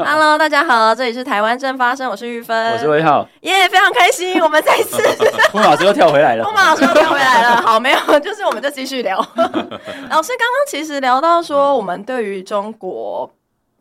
Hello，大家好，这里是台湾正发生，我是玉芬，我是魏浩，耶，非常开心，我们再次，风马老师又跳回来了，风马老师又跳回来了，好，没有，就是我们就继续聊。老师刚刚其实聊到说，我们对于中国。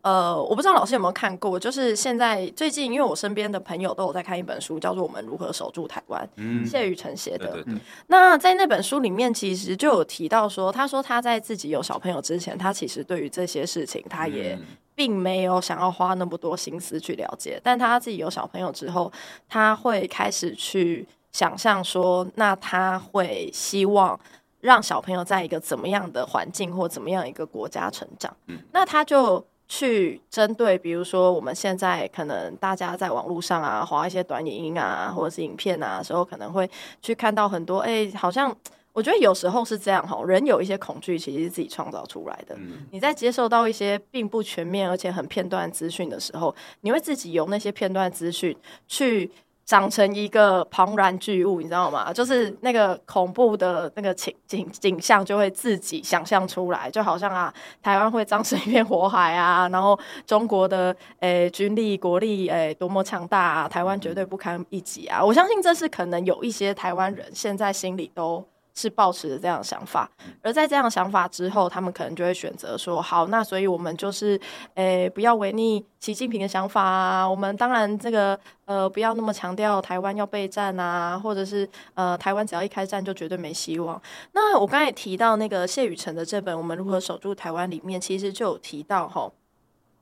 呃，我不知道老师有没有看过，就是现在最近，因为我身边的朋友都有在看一本书，叫做《我们如何守住台湾》，嗯，谢宇辰写的。对对对。那在那本书里面，其实就有提到说，他说他在自己有小朋友之前，他其实对于这些事情，他也并没有想要花那么多心思去了解。但他自己有小朋友之后，他会开始去想象说，那他会希望让小朋友在一个怎么样的环境或怎么样一个国家成长。嗯，那他就。去针对，比如说我们现在可能大家在网络上啊，划一些短影音啊，或者是影片啊时候，可能会去看到很多，哎，好像我觉得有时候是这样哈，人有一些恐惧，其实是自己创造出来的。你在接受到一些并不全面而且很片段资讯的时候，你会自己由那些片段资讯去。长成一个庞然巨物，你知道吗？就是那个恐怖的那个景景景象，就会自己想象出来，就好像啊，台湾会葬成一片火海啊，然后中国的诶、欸、军力国力诶、欸、多么强大啊，台湾绝对不堪一击啊！我相信这是可能有一些台湾人现在心里都。是抱持着这样的想法，而在这样的想法之后，他们可能就会选择说：好，那所以我们就是，诶、不要违逆习近平的想法啊。我们当然这个，呃，不要那么强调台湾要备战啊，或者是呃，台湾只要一开战就绝对没希望。那我刚才提到那个谢宇辰的这本《我们如何守住台湾》里面，其实就有提到吼。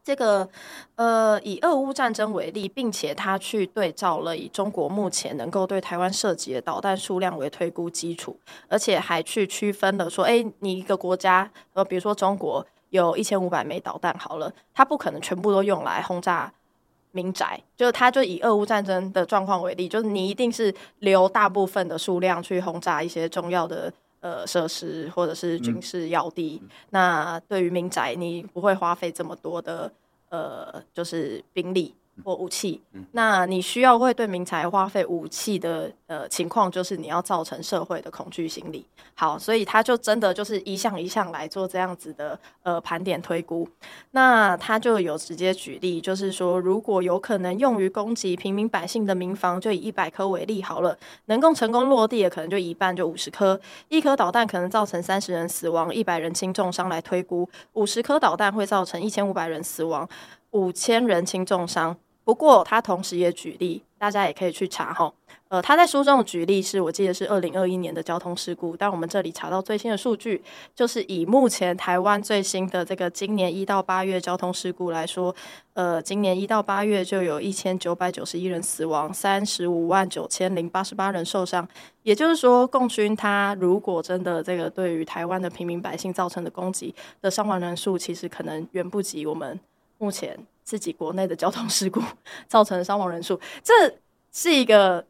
这个呃，以俄乌战争为例，并且他去对照了以中国目前能够对台湾涉及的导弹数量为推估基础，而且还去区分了说，哎，你一个国家，呃，比如说中国有一千五百枚导弹，好了，它不可能全部都用来轰炸民宅，就是他就以俄乌战争的状况为例，就是你一定是留大部分的数量去轰炸一些重要的呃设施或者是军事要地，嗯、那对于民宅，你不会花费这么多的。呃，就是兵力或武器，那你需要会对民财花费武器的呃情况，就是你要造成社会的恐惧心理。好，所以他就真的就是一项一项来做这样子的呃盘点推估。那他就有直接举例，就是说如果有可能用于攻击平民百姓的民房，就以一百颗为例好了，能够成功落地的可能就一半，就五十颗。一颗导弹可能造成三十人死亡，一百人轻重伤来推估，五十颗导弹会造成一千五百人死亡。五千人轻重伤，不过他同时也举例，大家也可以去查哈。呃，他在书中的举例是我记得是二零二一年的交通事故，但我们这里查到最新的数据，就是以目前台湾最新的这个今年一到八月交通事故来说，呃，今年一到八月就有一千九百九十一人死亡，三十五万九千零八十八人受伤。也就是说，共军他如果真的这个对于台湾的平民百姓造成的攻击的伤亡人数，其实可能远不及我们。目前自己国内的交通事故 造成的伤亡人数，这是一个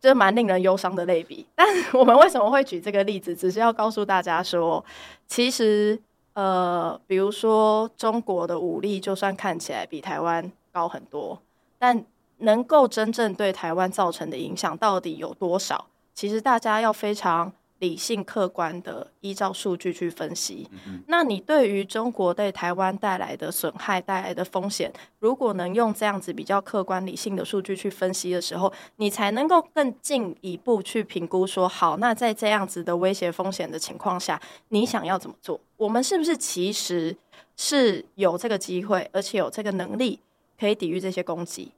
就是蛮令人忧伤的类比。但我们为什么会举这个例子？只是要告诉大家说，其实呃，比如说中国的武力就算看起来比台湾高很多，但能够真正对台湾造成的影响到底有多少？其实大家要非常。理性客观的依照数据去分析，那你对于中国对台湾带来的损害带来的风险，如果能用这样子比较客观理性的数据去分析的时候，你才能够更进一步去评估说，好，那在这样子的威胁风险的情况下，你想要怎么做？我们是不是其实是有这个机会，而且有这个能力可以抵御这些攻击？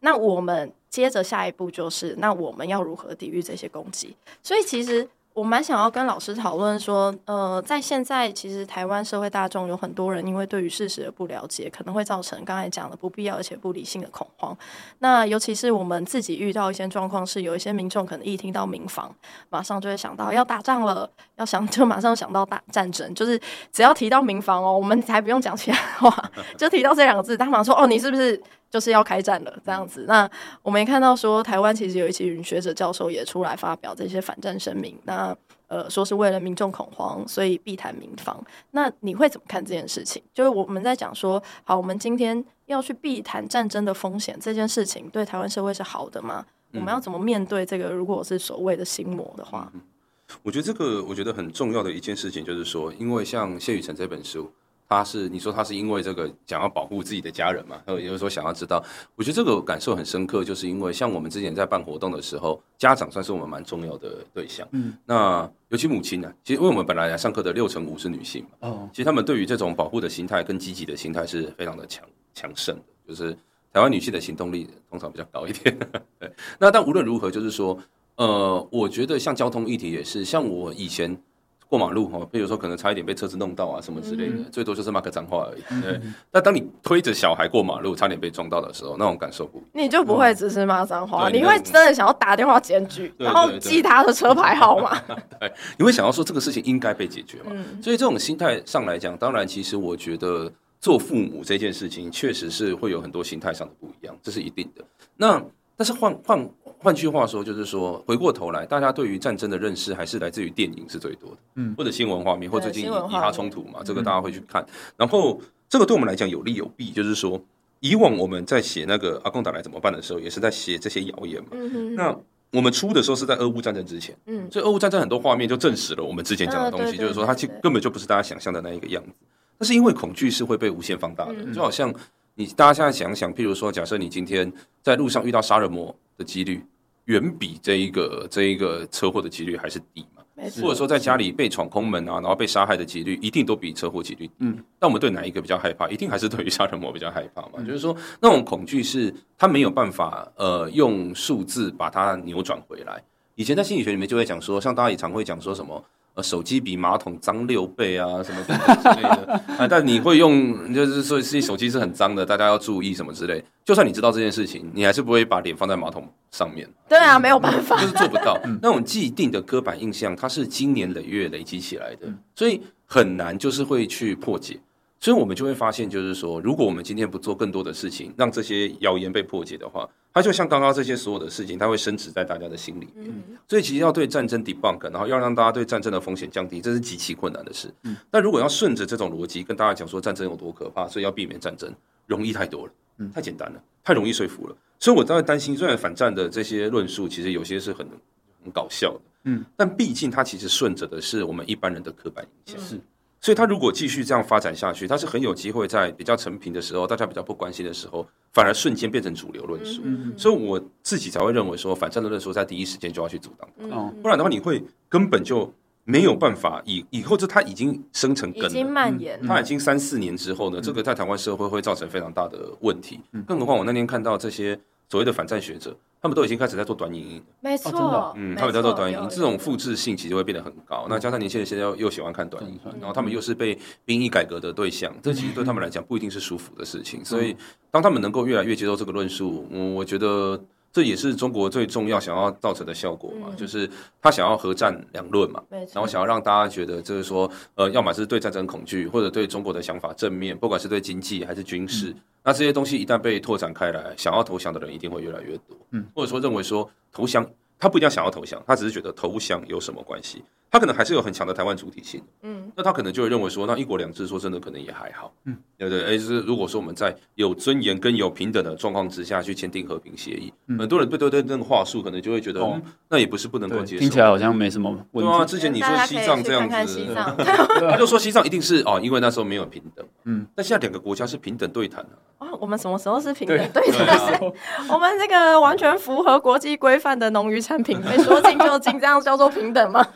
那我们接着下一步就是，那我们要如何抵御这些攻击？所以其实。我蛮想要跟老师讨论说，呃，在现在其实台湾社会大众有很多人因为对于事实的不了解，可能会造成刚才讲的不必要而且不理性的恐慌。那尤其是我们自己遇到一些状况，是有一些民众可能一听到民防，马上就会想到要打仗了，要想 就马上想到打战争，就是只要提到民防哦，我们才不用讲其他话，就提到这两个字，他马上说哦，你是不是？就是要开战了，这样子。那我们也看到说，台湾其实有一群学者教授也出来发表这些反战声明。那呃，说是为了民众恐慌，所以避谈民防。那你会怎么看这件事情？就是我们在讲说，好，我们今天要去避谈战争的风险，这件事情对台湾社会是好的吗？嗯、我们要怎么面对这个？如果是所谓的心魔的话，我觉得这个我觉得很重要的一件事情就是说，因为像谢雨辰这本书。他是你说他是因为这个想要保护自己的家人嘛？有就是说想要知道，我觉得这个感受很深刻，就是因为像我们之前在办活动的时候，家长算是我们蛮重要的对象。嗯，那尤其母亲呢、啊，其实因为我们本来来上课的六成五是女性嘛，哦，其实他们对于这种保护的心态跟积极的心态是非常的强强盛的，就是台湾女性的行动力通常比较高一点。对，那但无论如何，就是说，呃，我觉得像交通议题也是，像我以前。过马路哈，比如说可能差一点被车子弄到啊，什么之类的，嗯、最多就是骂个脏话而已。对，那、嗯、当你推着小孩过马路，差点被撞到的时候，那种感受不一样，你就不会只是骂脏话，嗯、你会真的想要打电话检举，然后记他的车牌号码。对，你会想要说这个事情应该被解决嘛？嗯、所以这种心态上来讲，当然，其实我觉得做父母这件事情，确实是会有很多心态上的不一样，这是一定的。那但是换换。换句话说，就是说，回过头来，大家对于战争的认识还是来自于电影是最多的，嗯，或者新闻画面，或最近以以哈冲突嘛，这个大家会去看。然后，这个对我们来讲有利有弊，就是说，以往我们在写那个阿贡打来怎么办的时候，也是在写这些谣言嘛。嗯那我们出的时候是在俄乌战争之前，嗯，所以俄乌战争很多画面就证实了我们之前讲的东西，就是说它其实根本就不是大家想象的那一个样子。那是因为恐惧是会被无限放大的，就好像你大家现在想想，譬如说，假设你今天在路上遇到杀人魔的几率。远比这一个这一个车祸的几率还是低嘛？或者说在家里被闯空门啊，然后被杀害的几率一定都比车祸几率低。嗯，那我们对哪一个比较害怕？一定还是对于杀人魔比较害怕嘛？嗯、就是说那种恐惧是他没有办法呃用数字把它扭转回来。以前在心理学里面就会讲说，像大家也常会讲说什么。呃，手机比马桶脏六倍啊，什么之类的啊，但你会用，就是说，是手机是很脏的，大家要注意什么之类。就算你知道这件事情，你还是不会把脸放在马桶上面。对啊，没有办法，就是做不到。那种既定的刻板印象，它是经年累月累积起来的，所以很难就是会去破解。所以我们就会发现，就是说，如果我们今天不做更多的事情，让这些谣言被破解的话，它就像刚刚这些所有的事情，它会深植在大家的心里面。所以，其实要对战争 debunk，然后要让大家对战争的风险降低，这是极其困难的事。但如果要顺着这种逻辑跟大家讲说战争有多可怕，所以要避免战争，容易太多了，太简单了，太容易说服了。所以我当然担心，虽然反战的这些论述其实有些是很很搞笑的，嗯，但毕竟它其实顺着的是我们一般人的刻板印象。是。所以，他如果继续这样发展下去，他是很有机会在比较成平的时候，大家比较不关心的时候，反而瞬间变成主流论述。所以，我自己才会认为说，反战的论述在第一时间就要去阻挡不然的话，你会根本就没有办法以以后，就它已经生成根了，已经蔓延，它已经三四年之后呢，这个在台湾社会会造成非常大的问题。更何况，我那天看到这些。所谓的反战学者，他们都已经开始在做短影音，没错，嗯，他们在做短影音，这种复制性其实会变得很高。那加上年轻人现在又又喜欢看短影音，然后他们又是被兵役改革的对象，这其实对他们来讲不一定是舒服的事情。所以，当他们能够越来越接受这个论述，我，我觉得这也是中国最重要想要造成的效果嘛，就是他想要核战两论嘛，然后想要让大家觉得就是说，呃，要么是对战争恐惧，或者对中国的想法正面，不管是对经济还是军事。那这些东西一旦被拓展开来，想要投降的人一定会越来越多。嗯，或者说认为说投降，他不一定要想要投降，他只是觉得投降有什么关系？他可能还是有很强的台湾主体性，嗯，那他可能就会认为说，那一国两制说真的可能也还好，嗯，对不对？哎，就是如果说我们在有尊严跟有平等的状况之下去签订和平协议，嗯、很多人对对对那个话术可能就会觉得，哦、嗯，那也不是不能够接受，听起来好像没什么问题。对啊，之前你说西藏这样子，他就说西藏一定是哦，因为那时候没有平等，嗯，但现在两个国家是平等对谈的。啊，我们什么时候是平等对谈？我们这个完全符合国际规范的农渔产品被说进就进，这样叫做平等吗？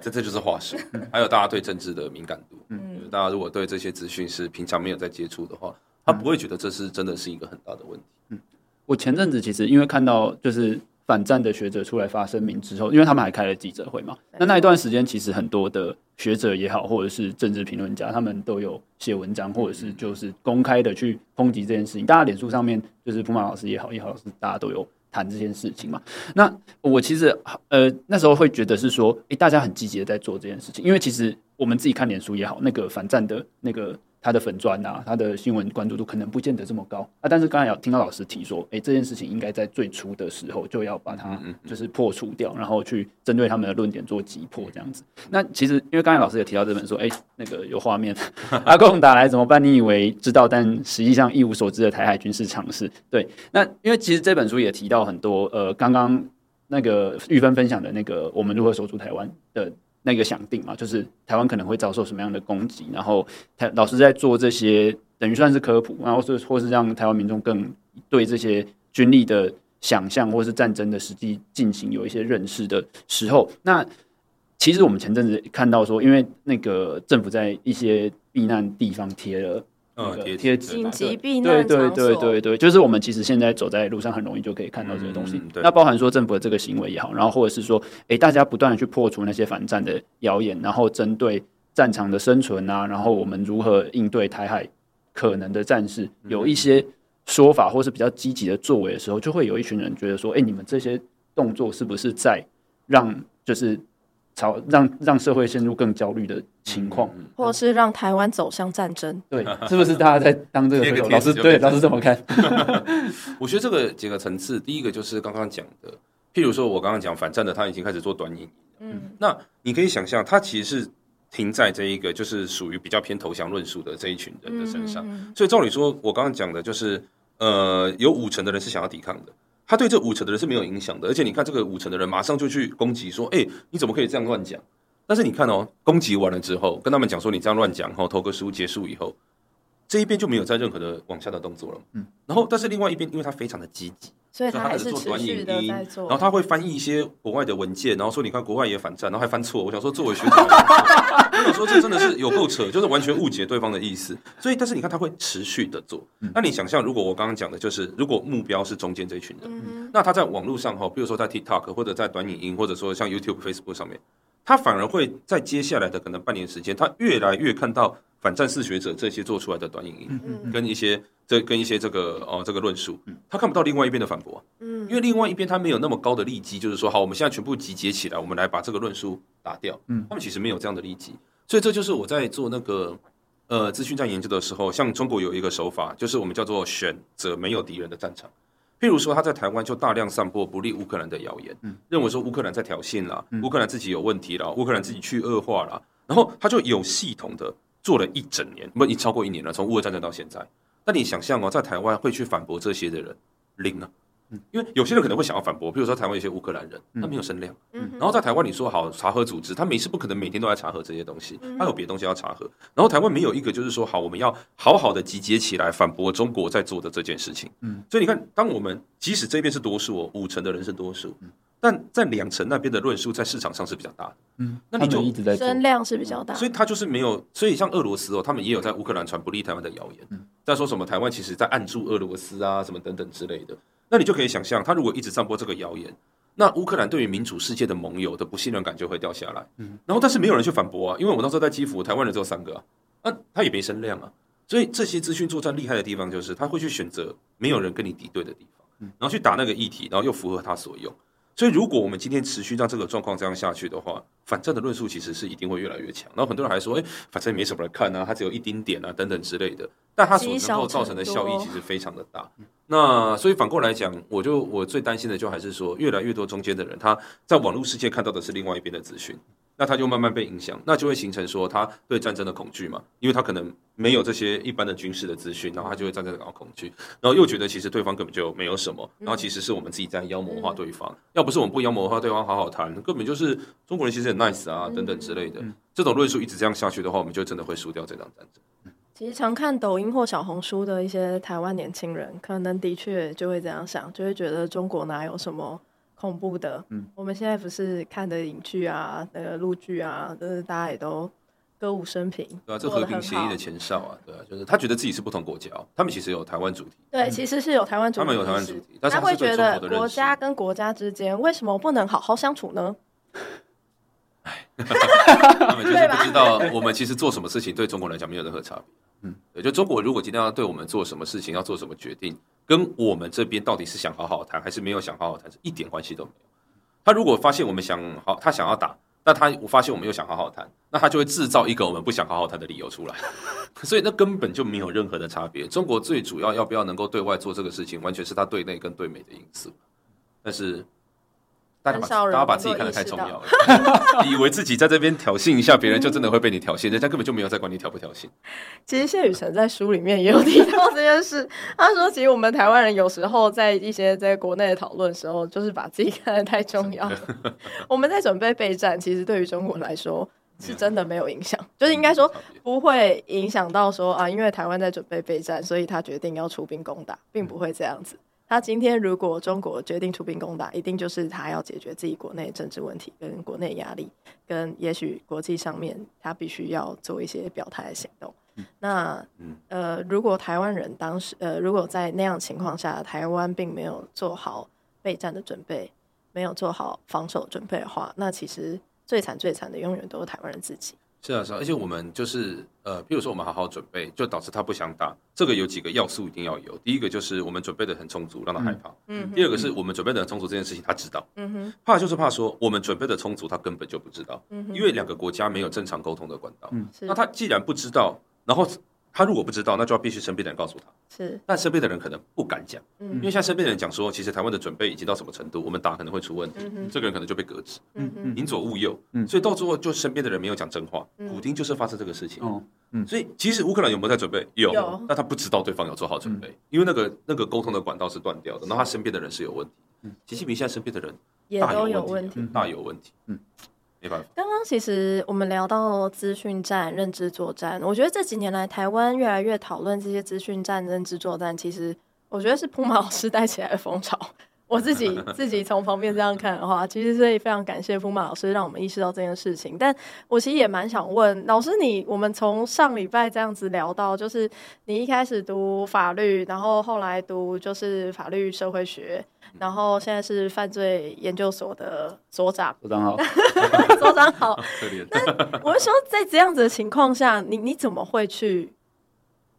这这就是话术，还有大家对政治的敏感度。嗯，大家如果对这些资讯是平常没有在接触的话，他不会觉得这是真的是一个很大的问题。嗯，我前阵子其实因为看到就是反战的学者出来发声明之后，因为他们还开了记者会嘛，那那一段时间其实很多的学者也好，或者是政治评论家，他们都有写文章，或者是就是公开的去抨击这件事情。大家脸书上面就是普马老师也好，也好老师，大家都有。谈这件事情嘛，那我其实呃那时候会觉得是说，诶，大家很积极的在做这件事情，因为其实我们自己看脸书也好，那个反战的那个。他的粉砖啊，他的新闻关注度可能不见得这么高啊。但是刚才有听到老师提说，哎，这件事情应该在最初的时候就要把它就是破除掉，然后去针对他们的论点做击破这样子。那其实因为刚才老师也提到这本书，哎，那个有画面，阿贡打来怎么办？你以为知道，但实际上一无所知的台海军事常识。对，那因为其实这本书也提到很多，呃，刚刚那个玉芬分享的那个我们如何守住台湾的。那个想定嘛，就是台湾可能会遭受什么样的攻击，然后台老师在做这些等于算是科普，然后是或是让台湾民众更对这些军力的想象或是战争的实际进行有一些认识的时候，那其实我们前阵子看到说，因为那个政府在一些避难地方贴了。嗯，贴贴紧急避难对对对对对，就是我们其实现在走在路上很容易就可以看到这些东西。嗯、那包含说政府的这个行为也好，然后或者是说，哎、欸，大家不断的去破除那些反战的谣言，然后针对战场的生存啊，然后我们如何应对台海可能的战事，有一些说法或是比较积极的作为的时候，就会有一群人觉得说，哎、欸，你们这些动作是不是在让就是。朝让让社会陷入更焦虑的情况，或是让台湾走向战争，对，是不是大家在当这个老师？对，老师怎么看？我觉得这个几个层次，第一个就是刚刚讲的，譬如说我刚刚讲反战的，他已经开始做短影，嗯，那你可以想象，他其实是停在这一个就是属于比较偏投降论述的这一群人的身上，所以照理说，我刚刚讲的就是，呃，有五成的人是想要抵抗的。他对这五成的人是没有影响的，而且你看这个五成的人马上就去攻击说：“哎，你怎么可以这样乱讲？”但是你看哦，攻击完了之后，跟他们讲说你这样乱讲，后投个书结束以后，这一边就没有在任何的往下的动作了。嗯，然后但是另外一边，因为他非常的积极。所以他还是做短影音，然后他会翻译一些国外的文件，然后说你看国外也反战，然后还翻错。我想说作为学者，我想说这真的是有够扯，就是完全误解对方的意思。所以，但是你看他会持续的做。那你想象，如果我刚刚讲的就是，如果目标是中间这一群人，那他在网络上哈，比如说在 TikTok 或者在短影音，或者说像 YouTube、Facebook 上面，他反而会在接下来的可能半年时间，他越来越看到反战士学者这些做出来的短影音，跟一些。这跟一些这个哦，这个论述，他看不到另外一边的反驳，嗯，因为另外一边他没有那么高的利基，就是说，好，我们现在全部集结起来，我们来把这个论述打掉，嗯，他们其实没有这样的利基，所以这就是我在做那个呃资讯战研究的时候，像中国有一个手法，就是我们叫做选择没有敌人的战场，譬如说他在台湾就大量散播不利乌克兰的谣言，嗯，认为说乌克兰在挑衅啦，乌克兰自己有问题啦，乌克兰自己去恶化啦，然后他就有系统的做了一整年，不，已超过一年了，从乌俄战争到现在。那你想象哦，在台湾会去反驳这些的人零啊？因为有些人可能会想要反驳，比如说台湾有些乌克兰人，他没有声量。然后在台湾，你说好查核组织，他每次不可能每天都在查核这些东西，他有别的东西要查核。然后台湾没有一个就是说好，我们要好好的集结起来反驳中国在做的这件事情。所以你看，当我们即使这边是多数哦，五成的人是多数。但在两成那边的论述在市场上是比较大的，嗯，那你就一直在声量是比较大，所以他就是没有，所以像俄罗斯哦，他们也有在乌克兰传不利台湾的谣言，嗯，在说什么台湾其实在暗助俄罗斯啊，什么等等之类的，那你就可以想象，他如果一直散播这个谣言，那乌克兰对于民主世界的盟友的不信任感就会掉下来，嗯，然后但是没有人去反驳啊，因为我那时候在基辅，台湾人只有三个啊，那他也没声量啊，所以这些资讯作战厉害的地方就是他会去选择没有人跟你敌对的地方，然后去打那个议题，然后又符合他所用。所以，如果我们今天持续让这个状况这样下去的话，反战的论述其实是一定会越来越强。然后很多人还说：“哎，反正没什么人看啊，它只有一丁点啊，等等之类的。”但它所能够造成的效益其实非常的大。那所以反过来讲，我就我最担心的就还是说，越来越多中间的人，他在网络世界看到的是另外一边的资讯。那他就慢慢被影响，那就会形成说他对战争的恐惧嘛，因为他可能没有这些一般的军事的资讯，然后他就会战争感到恐惧，然后又觉得其实对方根本就没有什么，然后其实是我们自己在妖魔化对方，要不是我们不妖魔化对方，好好谈，根本就是中国人其实很 nice 啊，等等之类的，这种论述一直这样下去的话，我们就真的会输掉这场战争。其实常看抖音或小红书的一些台湾年轻人，可能的确就会这样想，就会觉得中国哪有什么。恐怖的，嗯，我们现在不是看的影剧啊，那个录剧啊，就是大家也都歌舞升平，对啊，这和平协议的前哨啊，对啊，就是他觉得自己是不同国家，他们其实有台湾主题，对，其实是有台湾主题，他们有台湾主题，但是他会觉得国家跟国家之间为什么不能好好相处呢？哎，他们就是不知道我们其实做什么事情对中国来讲没有任何差别，嗯，也，就中国如果今天要对我们做什么事情，要做什么决定。跟我们这边到底是想好好谈，还是没有想好好谈，是一点关系都没有。他如果发现我们想好，他想要打，那他我发现我们又想好好谈，那他就会制造一个我们不想好好谈的理由出来。所以那根本就没有任何的差别。中国最主要要不要能够对外做这个事情，完全是他对内跟对美的因素。但是大家把大家把自己看得太重要了，以为自己在这边挑衅一下别人，就真的会被你挑衅，人家根本就没有在管你挑不挑衅。其实谢雨辰在书里面也有提到这件事，他说，其实我们台湾人有时候在一些在国内的讨论的时候，就是把自己看得太重要了。我们在准备备战，其实对于中国来说是真的没有影响，就是应该说不会影响到说啊，因为台湾在准备备战，所以他决定要出兵攻打，并不会这样子。他今天如果中国决定出兵攻打，一定就是他要解决自己国内政治问题、跟国内压力，跟也许国际上面他必须要做一些表态的行动。嗯、那呃，如果台湾人当时呃，如果在那样情况下，台湾并没有做好备战的准备，没有做好防守准备的话，那其实最惨最惨的永远都是台湾人自己。是啊，是啊，而且我们就是呃，比如说我们好好准备，就导致他不想打。这个有几个要素一定要有。第一个就是我们准备的很充足，让他害怕。嗯。第二个是我们准备的很充足，这件事情他知道。嗯哼。怕就是怕说我们准备的充足，他根本就不知道。嗯哼。因为两个国家没有正常沟通的管道。嗯。那他既然不知道，然后。他如果不知道，那就要必须身边的人告诉他。是，但身边的人可能不敢讲，嗯，因为像身边的人讲说，其实台湾的准备已经到什么程度，我们打可能会出问题，嗯、这个人可能就被革职，嗯嗯，宁左勿右，嗯，所以到最后就身边的人没有讲真话，嗯，普丁就是发生这个事情，哦，嗯，所以其实乌克兰有没有在准备？有，有，但他不知道对方有做好准备，嗯、因为那个那个沟通的管道是断掉的，然后他身边的人是有问题，嗯，习近平现在身边的人大有问题，大有问题，嗯。没办法。刚刚其实我们聊到资讯战、认知作战，我觉得这几年来台湾越来越讨论这些资讯战、认知作战，其实我觉得是铺马老师 带起来的风潮。我自己 自己从旁边这样看的话，其实所以非常感谢铺马老师让我们意识到这件事情。但我其实也蛮想问老师你，我们从上礼拜这样子聊到，就是你一开始读法律，然后后来读就是法律社会学。然后现在是犯罪研究所的所长，所长好，所长好。那我是说，在这样子的情况下，你你怎么会去，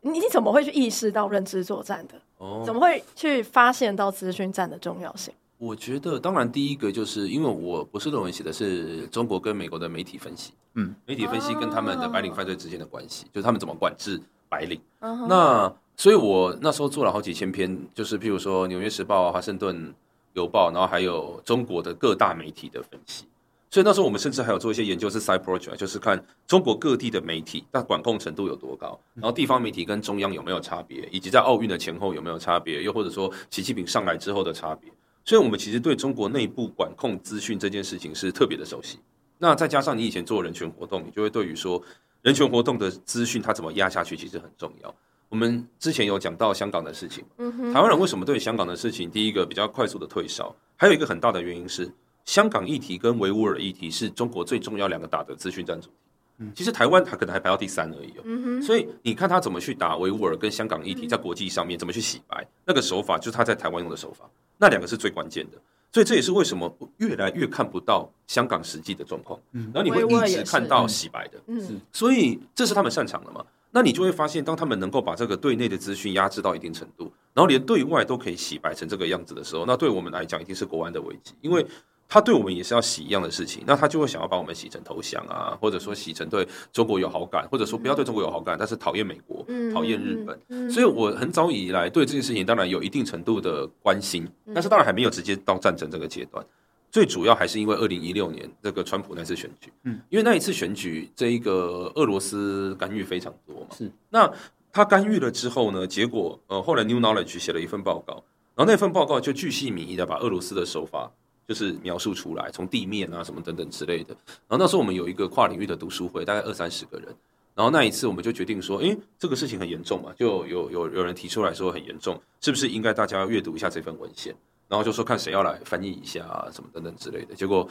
你你怎么会去意识到认知作战的？哦，怎么会去发现到资讯战的重要性？我觉得，当然第一个就是因为我博士论文写的是中国跟美国的媒体分析，嗯，媒体分析跟他们的白领犯罪之间的关系，就是他们怎么管制白领。那所以我那时候做了好几千篇，就是譬如说《纽约时报》啊、《华盛顿邮报》，然后还有中国的各大媒体的分析。所以那时候我们甚至还有做一些研究，是 side project，就是看中国各地的媒体，它管控程度有多高，然后地方媒体跟中央有没有差别，以及在奥运的前后有没有差别，又或者说习近平上来之后的差别。所以我们其实对中国内部管控资讯这件事情是特别的熟悉。那再加上你以前做人权活动，你就会对于说人权活动的资讯它怎么压下去，其实很重要。我们之前有讲到香港的事情，台湾人为什么对香港的事情第一个比较快速的退烧？还有一个很大的原因是，香港议题跟维吾尔议题是中国最重要两个打的资讯战主题。其实台湾它可能还排到第三而已哦。所以你看他怎么去打维吾尔跟香港议题，在国际上面怎么去洗白，那个手法就是他在台湾用的手法，那两个是最关键的。所以这也是为什么越来越看不到香港实际的状况，然后你会一直看到洗白的。嗯，所以这是他们擅长的嘛。那你就会发现，当他们能够把这个对内的资讯压制到一定程度，然后连对外都可以洗白成这个样子的时候，那对我们来讲一定是国安的危机，因为他对我们也是要洗一样的事情，那他就会想要把我们洗成投降啊，或者说洗成对中国有好感，或者说不要对中国有好感，但是讨厌美国、讨厌日本。所以我很早以来对这件事情当然有一定程度的关心，但是当然还没有直接到战争这个阶段。最主要还是因为二零一六年这个川普那次选举，嗯，因为那一次选举，这一个俄罗斯干预非常多嘛，是。那他干预了之后呢，结果呃，后来 New Knowledge 写了一份报告，然后那份报告就巨细靡遗的把俄罗斯的手法就是描述出来，从地面啊什么等等之类的。然后那时候我们有一个跨领域的读书会，大概二三十个人。然后那一次我们就决定说，诶，这个事情很严重嘛，就有有有人提出来说很严重，是不是应该大家要阅读一下这份文献？然后就说看谁要来翻译一下啊，什么等等之类的。结果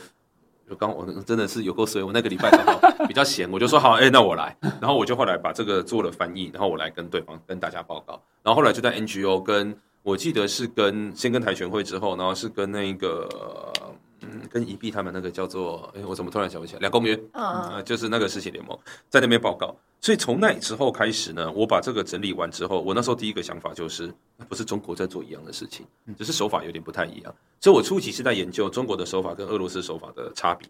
就刚我真的是有够衰，我那个礼拜刚好比较闲，我就说好，哎，那我来。然后我就后来把这个做了翻译，然后我来跟对方跟大家报告。然后后来就在 NGO 跟我记得是跟先跟台权会之后，然后是跟那个嗯跟宜碧他们那个叫做哎，我怎么突然想不起来？两公约啊，就是那个世情联盟在那边报告。所以从那之后开始呢，我把这个整理完之后，我那时候第一个想法就是，不是中国在做一样的事情，只是手法有点不太一样。所以我初期是在研究中国的手法跟俄罗斯手法的差别。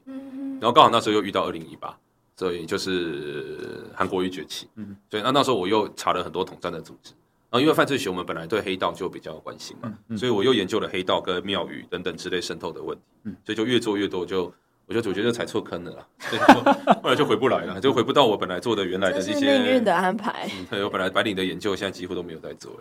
然后刚好那时候又遇到二零一八，所以就是韩国瑜崛起。所以那那时候我又查了很多统战的组织，然后因为犯罪学，我们本来对黑道就比较关心嘛，所以我又研究了黑道跟庙宇等等之类渗透的问题，所以就越做越多，就我就我觉得踩错坑了啦，所以后来就回不来了，就回不到我本来做的原来的这些命运的安排。对，我本来白领的研究，现在几乎都没有在做了。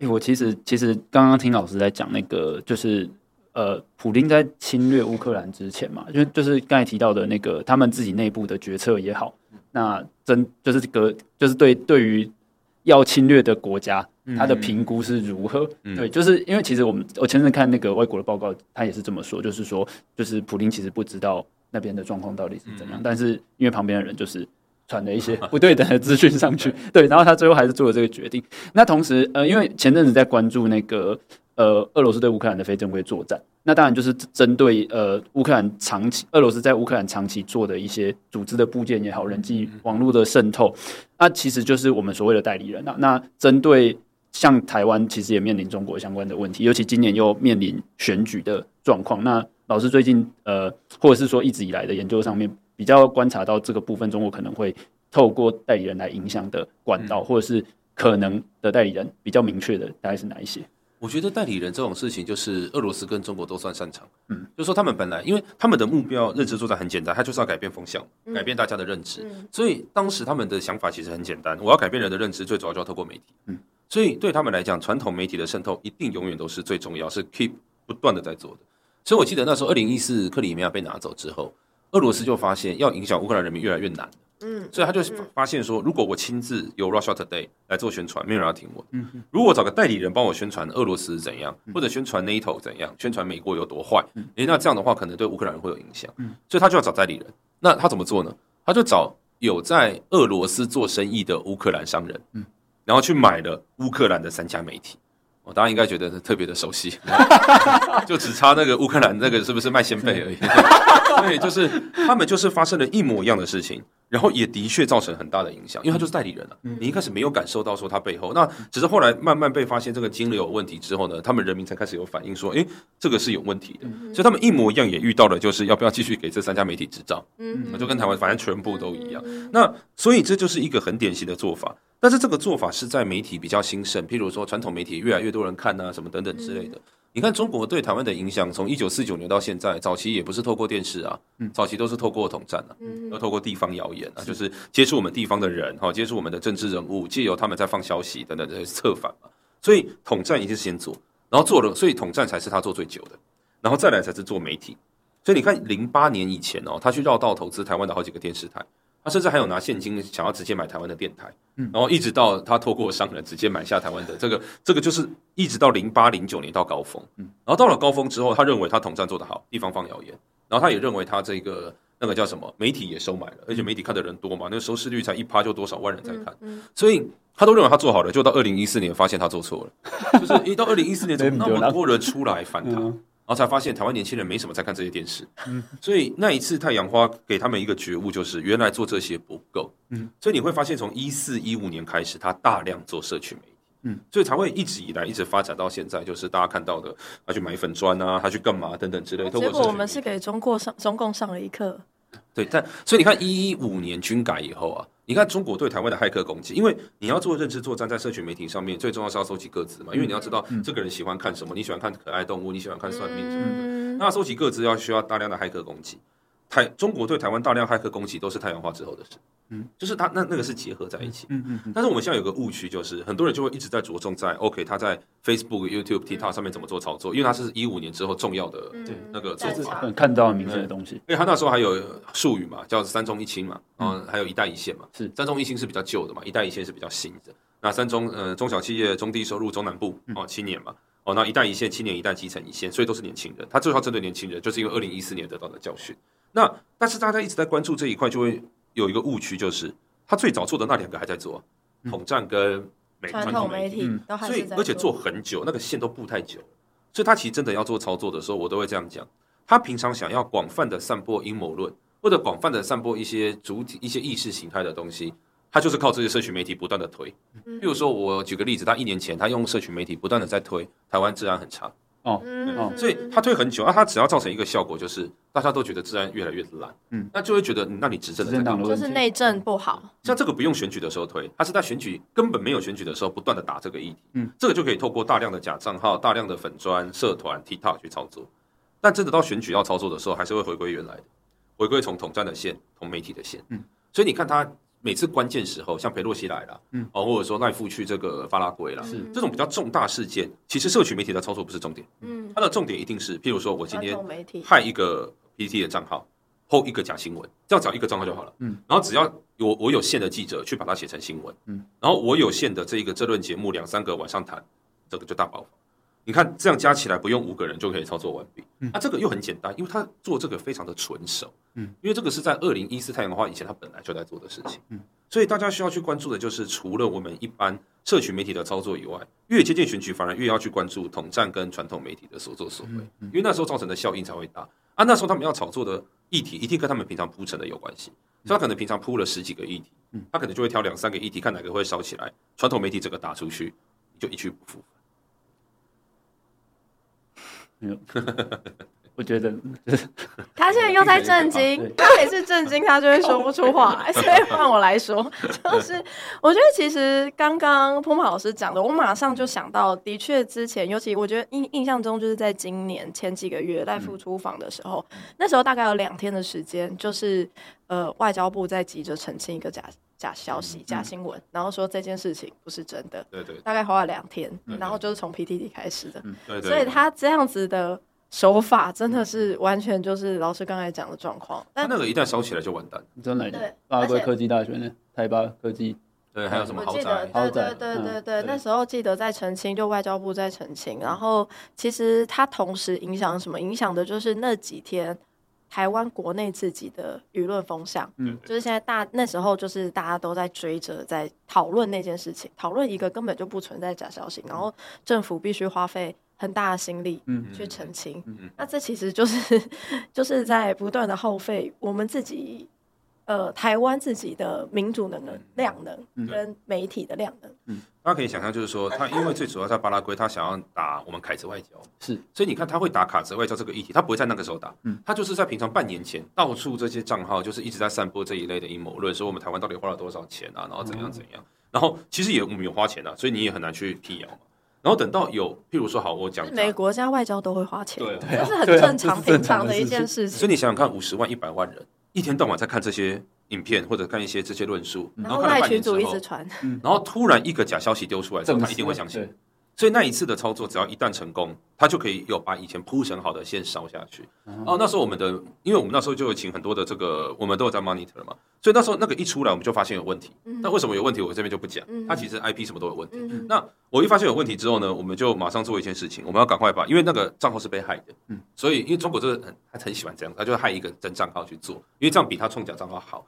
哎，我其实其实刚刚听老师在讲那个，就是呃，普丁在侵略乌克兰之前嘛，就就是刚才提到的那个，他们自己内部的决策也好，那真就是隔就是对对于要侵略的国家，他的评估是如何？嗯、对，就是因为其实我们我前阵看那个外国的报告，他也是这么说，就是说，就是普丁其实不知道那边的状况到底是怎样，嗯、但是因为旁边的人就是。传了一些 不对等的资讯上去，对，然后他最后还是做了这个决定。那同时，呃，因为前阵子在关注那个呃俄罗斯对乌克兰的非正规作战，那当然就是针对呃乌克兰长期俄罗斯在乌克兰长期做的一些组织的部件也好，人际网络的渗透，那其实就是我们所谓的代理人啊。那针对像台湾，其实也面临中国相关的问题，尤其今年又面临选举的状况。那老师最近呃，或者是说一直以来的研究上面。比较观察到这个部分，中国可能会透过代理人来影响的管道，或者是可能的代理人比较明确的，大概是哪一些？我觉得代理人这种事情，就是俄罗斯跟中国都算擅长。嗯，就是说他们本来因为他们的目标认知作战很简单，他就是要改变风向，改变大家的认知。所以当时他们的想法其实很简单，我要改变人的认知，最主要就要透过媒体。嗯，所以对他们来讲，传统媒体的渗透一定永远都是最重要，是 keep 不断的在做的。所以我记得那时候二零一四克里米亚被拿走之后。俄罗斯就发现要影响乌克兰人民越来越难，嗯，所以他就发现说，如果我亲自由 Russia Today 来做宣传，没有人要听我，嗯，如果我找个代理人帮我宣传俄罗斯怎样，或者宣传 NATO 怎样，宣传美国有多坏，诶，那这样的话可能对乌克兰人会有影响，嗯，所以他就要找代理人。那他怎么做呢？他就找有在俄罗斯做生意的乌克兰商人，嗯，然后去买了乌克兰的三家媒体。我大家应该觉得特别的熟悉，就只差那个乌克兰那个是不是卖鲜贝而已。对，就是他们就是发生了一模一样的事情，然后也的确造成很大的影响，因为他就是代理人了。你一开始没有感受到说他背后，那只是后来慢慢被发现这个金流有问题之后呢，他们人民才开始有反应说，诶，这个是有问题的。所以他们一模一样也遇到了，就是要不要继续给这三家媒体执照？嗯，就跟台湾反正全部都一样。那所以这就是一个很典型的做法。但是这个做法是在媒体比较兴盛，譬如说传统媒体越来越多人看啊，什么等等之类的。你看中国对台湾的影响，从一九四九年到现在，早期也不是透过电视啊，早期都是透过统战啊，要透过地方谣言啊，就是接触我们地方的人，哈，接触我们的政治人物，借由他们在放消息等等这些策反嘛。所以统战一定是先做，然后做了，所以统战才是他做最久的，然后再来才是做媒体。所以你看零八年以前哦，他去绕道投资台湾的好几个电视台。他甚至还有拿现金想要直接买台湾的电台，然后一直到他透过商人直接买下台湾的这个，这个就是一直到零八零九年到高峰，然后到了高峰之后，他认为他统战做得好，地方放谣言，然后他也认为他这个那个叫什么媒体也收买了，而且媒体看的人多嘛，那个收视率才一趴就多少万人在看，所以他都认为他做好了，就到二零一四年发现他做错了，就是一到二零一四年怎么 那么多人出来反他。然后才发现台湾年轻人没什么在看这些电视，嗯，所以那一次太阳花给他们一个觉悟，就是原来做这些不够，嗯，所以你会发现从一四一五年开始，他大量做社群媒体，嗯，所以才会一直以来一直发展到现在，就是大家看到的，他去买粉砖啊，他去干嘛等等之类。结果我们是给中国上中共上了一课，对，但所以你看一一五年军改以后啊。你看中国对台湾的骇客攻击，因为你要做认知作战，在社群媒体上面最重要是要收集个资嘛，因为你要知道这个人喜欢看什么，你喜欢看可爱动物，你喜欢看算命什么的，那收集个资要需要大量的骇客攻击。台中国对台湾大量骇客攻击都是太阳花之后的事，嗯，就是他那那个是结合在一起，嗯嗯，嗯，但是我们现在有个误区，就是很多人就会一直在着重在 OK 他在 Facebook、YouTube、TikTok 上面怎么做操作，因为他是一五年之后重要的那个做法，嗯、看到明显的东西。因为他那时候还有术语嘛，叫三中一清嘛，嗯，还有一带一线嘛，是。三中一清是比较旧的嘛，一带一线是比较新的。那三中呃中小企业、中低收入、中南部哦青年嘛，哦那一带一线青年一代基层一线，所以都是年轻人，他最好针对年轻人，就是因为二零一四年得到的教训。那但是大家一直在关注这一块，就会有一个误区，就是他最早做的那两个还在做，统战跟传统媒体，所以而且做很久，那个线都布太久，所以他其实真的要做操作的时候，我都会这样讲。他平常想要广泛的散播阴谋论，或者广泛的散播一些主体、一些意识形态的东西，他就是靠这些社群媒体不断的推。比如说，我举个例子，他一年前他用社群媒体不断的在推台湾治安很差。哦，嗯，所以他推很久啊，他只要造成一个效果，就是大家都觉得治安越来越烂，嗯，那就会觉得，那你执政的就是内政不好。像这个不用选举的时候推，他是在选举根本没有选举的时候不断的打这个议题，嗯，这个就可以透过大量的假账号、大量的粉砖、社团、TikTok 去操作。但真的到选举要操作的时候，还是会回归原来的，回归从统战的线、同媒体的线。嗯，所以你看他每次关键时候，像裴洛西来了，嗯，哦，或者说赖富去这个巴拉圭了，是。这种比较重大事件，其实社群媒体的操作不是重点，嗯，它的重点一定是，譬如说我今天害一个 PTT 的账号，后一个假新闻，这样只要一个账号就好了，嗯，然后只要有我有线的记者去把它写成新闻，嗯，然后我有线的这一个这论节目两三个晚上谈，这个就大爆发。你看，这样加起来不用五个人就可以操作完毕。那、嗯啊、这个又很简单，因为他做这个非常的纯熟。嗯，因为这个是在二零一四太阳花以前他本来就在做的事情。嗯，所以大家需要去关注的就是，除了我们一般社群媒体的操作以外，越接近选举，反而越要去关注统战跟传统媒体的所作所为。因为那时候造成的效应才会大。啊，那时候他们要炒作的议题，一定跟他们平常铺陈的有关系。所以他可能平常铺了十几个议题，他可能就会挑两三个议题，看哪个会烧起来。传统媒体这个打出去，你就一去不复。没有，我觉得他现在又在震惊，他每次震惊他就会说不出话来，所以换我来说，就是我觉得其实刚刚波马老师讲的，我马上就想到，的确之前，尤其我觉得印印象中就是在今年前几个月在复出访的时候，那时候大概有两天的时间，就是呃外交部在急着澄清一个假。假消息、假新闻，然后说这件事情不是真的。对对，大概花了两天，然后就是从 PTT 开始的。对对。所以他这样子的手法，真的是完全就是老师刚才讲的状况。但那个一旦烧起来就完蛋。真的。对。巴拉圭科技大学呢？台巴科技。对，还有什么豪宅？对对对对对。那时候记得在澄清，就外交部在澄清。然后其实它同时影响什么？影响的就是那几天。台湾国内自己的舆论风向，嗯，就是现在大那时候，就是大家都在追着在讨论那件事情，讨论一个根本就不存在假消息，然后政府必须花费很大的心力，嗯，去澄清，嗯。嗯，那这其实就是 就是在不断的耗费我们自己。呃，台湾自己的民主的能量能跟媒体的量能，嗯，大家可以想象，就是说，他因为最主要在巴拉圭，他想要打我们凯子外交，是，所以你看他会打卡子外交这个议题，他不会在那个时候打，嗯，他就是在平常半年前，到处这些账号就是一直在散播这一类的阴谋论，说我们台湾到底花了多少钱啊，然后怎样怎样，然后其实也我们有花钱啊，所以你也很难去辟谣嘛，然后等到有，譬如说好，我讲，每个国家外交都会花钱，对，这是很正常平常的一件事情，所以你想想看，五十万一百万人。一天到晚在看这些影片，或者看一些这些论述，然后看群主一直传，然后突然一个假消息丢出来之后，他一定会相信。所以那一次的操作，只要一旦成功，他就可以有把以前铺成好的线烧下去。哦，那时候我们的，因为我们那时候就有请很多的这个，我们都有在 monitor 嘛，所以那时候那个一出来，我们就发现有问题。那为什么有问题？我这边就不讲。他其实 IP 什么都有问题。那我一发现有问题之后呢，我们就马上做一件事情，我们要赶快把，因为那个账号是被害的，嗯所以因为中国这个很他很喜欢这样，他就害一个真账号去做，因为这样比他创假账号好。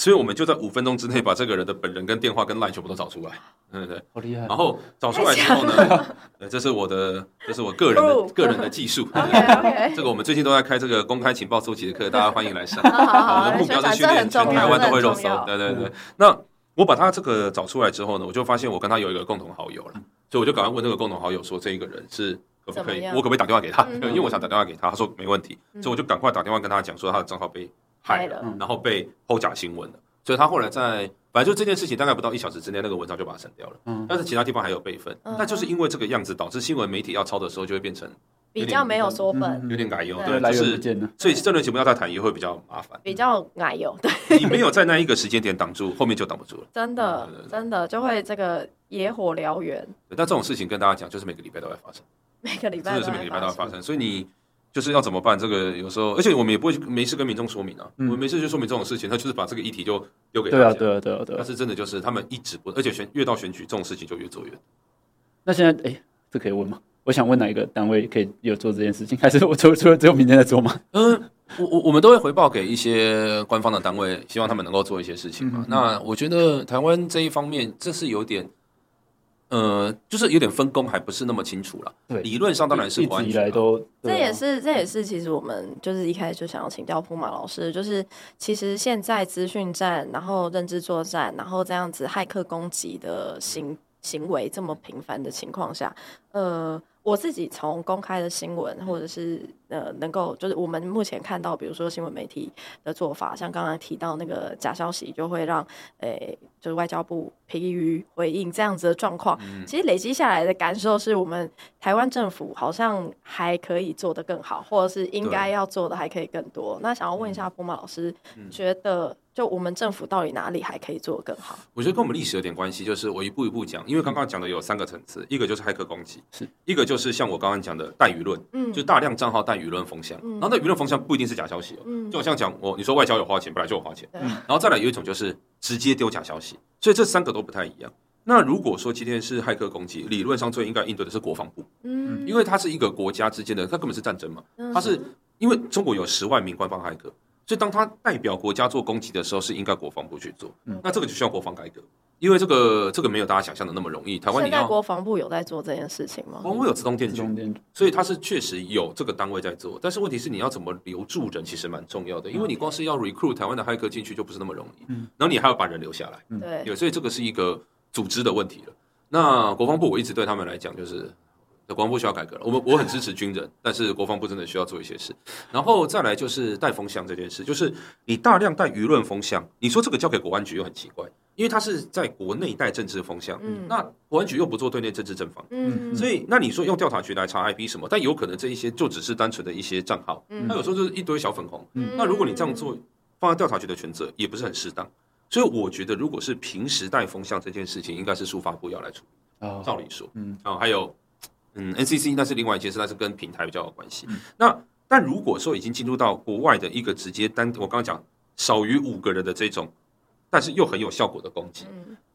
所以我们就在五分钟之内把这个人的本人跟电话跟 line 全部都找出来，对对对，好厉害。然后找出来之后呢，对，这是我的，这是我个人的个人的技术。这个我们最近都在开这个公开情报搜集的课，大家欢迎来上。我的目标是训练全台湾都会肉搜。对对对。那我把他这个找出来之后呢，我就发现我跟他有一个共同好友了，所以我就赶快问这个共同好友说，这一个人是可不可以，我可不可以打电话给他？因为我想打电话给他，他说没问题，所以我就赶快打电话跟他讲说他的账号被。害了，然后被偷假新闻了，所以他后来在，反正就这件事情大概不到一小时之内，那个文章就把它删掉了。嗯，但是其他地方还有备份，那就是因为这个样子，导致新闻媒体要抄的时候就会变成比较没有缩粉，有点奶油，对，就是所以这轮节目要再谈也会比较麻烦，比较奶油。对，你没有在那一个时间点挡住，后面就挡不住了。真的，真的就会这个野火燎原。但这种事情跟大家讲，就是每个礼拜都会发生，每个礼拜真的是每个礼拜都会发生，所以你。就是要怎么办？这个有时候，而且我们也不会没事跟民众说明啊。嗯、我们没事就说明这种事情，他就是把这个议题就丢给。对啊，对啊，对啊，对啊。但是真的就是他们一直不，而且选越到选举，这种事情就越做越。那现在，哎，这可以问吗？我想问哪一个单位可以有做这件事情？还是我除除了只有明天在做吗？嗯，我我我们都会回报给一些官方的单位，希望他们能够做一些事情嘛。嗯、那我觉得台湾这一方面，这是有点。呃，就是有点分工还不是那么清楚了。对，理论上当然是完全。来都，这也是这也是其实我们就是一开始就想要请教铺马老师，就是其实现在资讯战，然后认知作战，然后这样子骇客攻击的行行为这么频繁的情况下，呃，我自己从公开的新闻或者是呃，能够就是我们目前看到，比如说新闻媒体的做法，像刚刚提到那个假消息，就会让诶、欸，就是外交部疲于回应这样子的状况。嗯、其实累积下来的感受是我们台湾政府好像还可以做得更好，或者是应该要做的还可以更多。那想要问一下波马老师，嗯、觉得？就我们政府到底哪里还可以做得更好？我觉得跟我们历史有点关系，就是我一步一步讲，因为刚刚讲的有三个层次，一个就是骇客攻击，是。一个就是像我刚刚讲的带舆论，嗯，就大量账号带舆论风向，嗯、然后那舆论风向不一定是假消息。哦，嗯，就好像讲我你说外交有花钱，本来就有花钱，嗯，然后再来有一种就是直接丢假消息，所以这三个都不太一样。那如果说今天是骇客攻击，理论上最应该应对的是国防部，嗯，因为它是一个国家之间的，它根本是战争嘛，它是因为中国有十万名官方骇客。所以，当他代表国家做攻击的时候，是应该国防部去做。嗯，那这个就需要国防改革，因为这个这个没有大家想象的那么容易。台湾，现在国防部有在做这件事情吗？国防部有自动电军，所以它是确实有这个单位在做。但是问题是，你要怎么留住人，其实蛮重要的。因为你光是要 recruit 台湾的骇客进去，就不是那么容易。嗯，然后你还要把人留下来。对，对，所以这个是一个组织的问题了。那国防部，我一直对他们来讲就是。国防部需要改革了，我们我很支持军人，但是国防部真的需要做一些事。然后再来就是带风向这件事，就是你大量带舆论风向，你说这个交给国安局又很奇怪，因为他是在国内带政治风向，嗯，那国安局又不做对内政治正方，嗯，所以那你说用调查局来查 IP 什么？但有可能这一些就只是单纯的一些账号，嗯，那有时候就是一堆小粉红，嗯，那如果你这样做放在调查局的权责也不是很适当，所以我觉得如果是平时带风向这件事情，应该是数发部要来处理，哦，照理说，嗯，啊，还有。嗯，NCC 那是另外一件事，那是跟平台比较有关系。嗯、那但如果说已经进入到国外的一个直接单，我刚刚讲少于五个人的这种，但是又很有效果的攻击。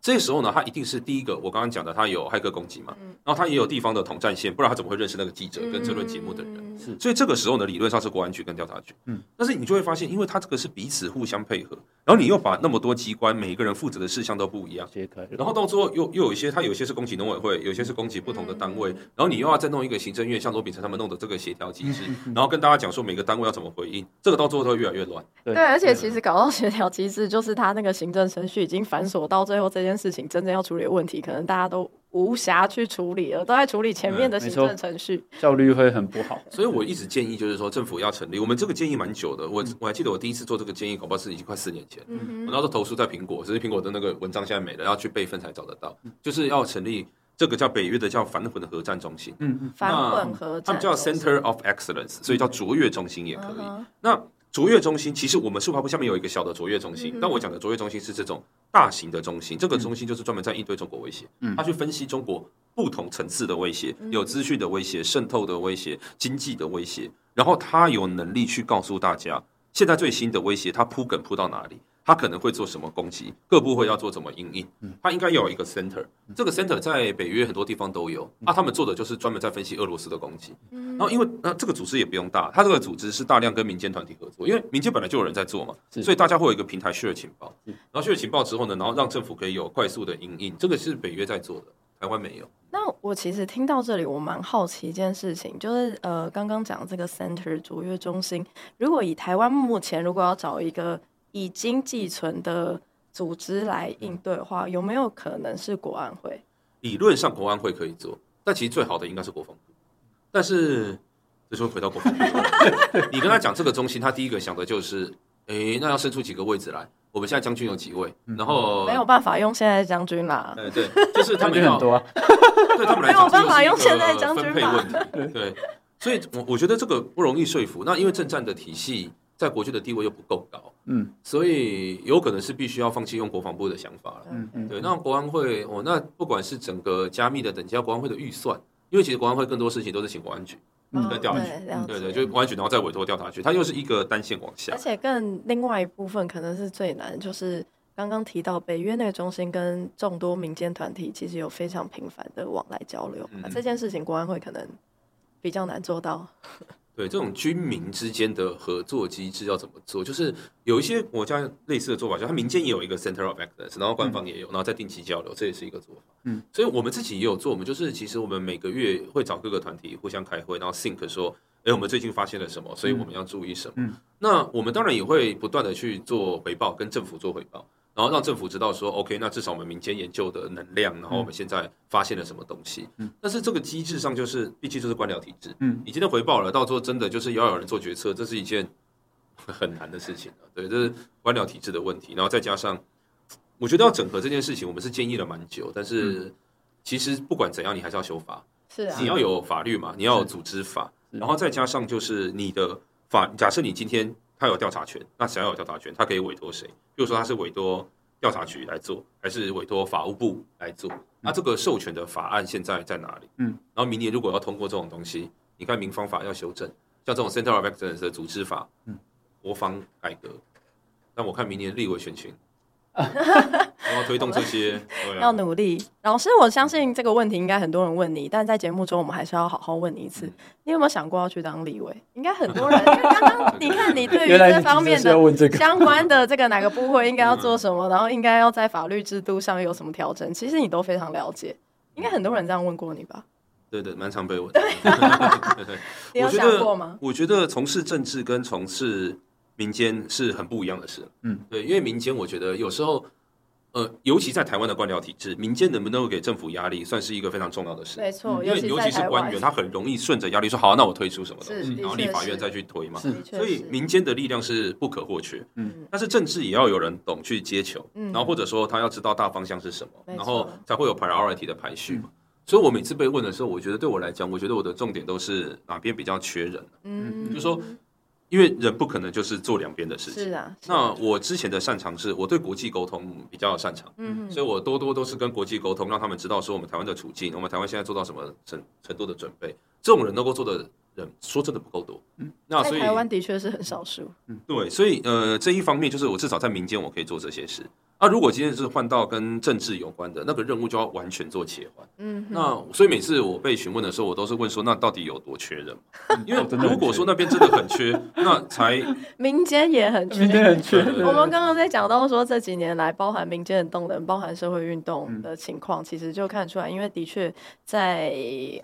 嗯这时候呢，他一定是第一个。我刚刚讲的，他有骇客攻击嘛，然后他也有地方的统战线，不然他怎么会认识那个记者跟这轮节目的人？是，所以这个时候呢，理论上是国安局跟调查局。嗯，但是你就会发现，因为他这个是彼此互相配合，然后你又把那么多机关，每一个人负责的事项都不一样，然后到最后又又有一些，他有些是攻击农委会，有些是攻击不同的单位，然后你又要再弄一个行政院，像罗秉成他们弄的这个协调机制，然后跟大家讲说每个单位要怎么回应，这个到最后都会越来越乱。对，而且其实搞到协调机制，就是他那个行政程序已经繁琐到最后，这件事情真正要。处理的问题，可能大家都无暇去处理了，都在处理前面的行政程序，效率会很不好。所以我一直建议，就是说政府要成立。我们这个建议蛮久的，我我还记得我第一次做这个建议，恐怕是已经快四年前。嗯、我那时候投诉在苹果，只是苹果的那个文章现在没了，要去备份才找得到。就是要成立这个叫北约的叫反混合战中心。嗯嗯，反混合战，他们叫 Center of Excellence，所以叫卓越中心也可以。那卓越中心其实我们数发部下面有一个小的卓越中心，嗯、但我讲的卓越中心是这种大型的中心，这个中心就是专门在应对中国威胁，嗯，他去分析中国不同层次的威胁，有资讯的威胁、渗透的威胁、经济的威胁，然后他有能力去告诉大家现在最新的威胁，他铺梗铺到哪里。他可能会做什么攻击？各部会要做怎么应应？他应该有一个 center，这个 center 在北约很多地方都有啊。他们做的就是专门在分析俄罗斯的攻击。然后因为那这个组织也不用大，他这个组织是大量跟民间团体合作，因为民间本来就有人在做嘛，所以大家会有一个平台 share 情报。然后 share 情报之后呢，然后让政府可以有快速的应应。这个是北约在做的，台湾没有。那我其实听到这里，我蛮好奇一件事情，就是呃，刚刚讲这个 center 卓越中心，如果以台湾目前如果要找一个。已经寄存的组织来应对的话，有没有可能是国安会？理论上国安会可以做，但其实最好的应该是国防部。但是这时候回到国防部，你跟他讲这个中心，他第一个想的就是，哎，那要伸出几个位置来？我们现在将军有几位？然后没有办法用现在将军啦。对对，就是他们很多，对他们来讲，没有办法用现在将军分配问题。对，所以我我觉得这个不容易说服。那因为政战的体系。在国际的地位又不够高，嗯，所以有可能是必须要放弃用国防部的想法了，嗯嗯，对，那国安会哦，那不管是整个加密的等级，要国安会的预算，因为其实国安会更多事情都是请国安局，嗯，跟调查局，对对，就是国安局，然后再委托调查局，它又是一个单线往下，而且更另外一部分可能是最难，就是刚刚提到北约那个中心跟众多民间团体其实有非常频繁的往来交流，嗯，这件事情国安会可能比较难做到。对，这种军民之间的合作机制要怎么做？就是有一些国家类似的做法，就它民间也有一个 Center of Excellence，然后官方也有，然后再定期交流，这也是一个做法。嗯，所以我们自己也有做，我们就是其实我们每个月会找各个团体互相开会，然后 think 说，哎，我们最近发现了什么，所以我们要注意什么。嗯，那我们当然也会不断的去做回报，跟政府做回报。然后让政府知道说，OK，那至少我们民间研究的能量，然后我们现在发现了什么东西。嗯，但是这个机制上就是，毕竟就是官僚体制。嗯，你今天回报了，到时候真的就是要有人做决策，这是一件很难的事情。对，这是官僚体制的问题。然后再加上，我觉得要整合这件事情，我们是建议了蛮久，但是其实不管怎样，你还是要修法。是啊，你要有法律嘛，你要有组织法，然后再加上就是你的法。假设你今天他有调查权，那谁要有调查权？他可以委托谁？比如说他是委托调查局来做，还是委托法务部来做？那这个授权的法案现在在哪里？嗯，然后明年如果要通过这种东西，你看民方法要修正，像这种 Center of Excellence 的组织法，嗯，国防改革，那我看明年立委选群。要推动这些，要努力。老师，我相信这个问题应该很多人问你，但在节目中我们还是要好好问你一次。你有没有想过要去当立委？应该很多人，因为刚刚你看你对于 这方面的相关的这个哪个部会应该要做什么，然后应该要在法律制度上有什么调整，其实你都非常了解。应该很多人这样问过你吧？对对，蛮常被问。对，你有想过吗？我觉得从事政治跟从事。民间是很不一样的事，嗯，对，因为民间我觉得有时候，呃，尤其在台湾的官僚体制，民间能不能够给政府压力，算是一个非常重要的事。没错，因为尤其是官员，他很容易顺着压力说好，那我推出什么东西，然后立法院再去推嘛。所以民间的力量是不可或缺。嗯，但是政治也要有人懂去接球，然后或者说他要知道大方向是什么，然后才会有 priority 的排序嘛。所以我每次被问的时候，我觉得对我来讲，我觉得我的重点都是哪边比较缺人，嗯，就是说。因为人不可能就是做两边的事情。是啊。那我之前的擅长是，我对国际沟通比较擅长。嗯。所以我多多都是跟国际沟通，让他们知道说我们台湾的处境，我们台湾现在做到什么程程度的准备。这种人能够做的人，说真的不够多。嗯。那所以台湾的确是很少数。嗯。对，所以呃，这一方面就是我至少在民间我可以做这些事。那、啊、如果今天是换到跟政治有关的那个任务，就要完全做切换。嗯，那所以每次我被询问的时候，我都是问说，那到底有多缺人？因为如果说那边真的很缺，那才民间也很缺，民间很缺。我们刚刚在讲到说这几年来，包含民间的动能，包含社会运动的情况，其实就看出来，因为的确在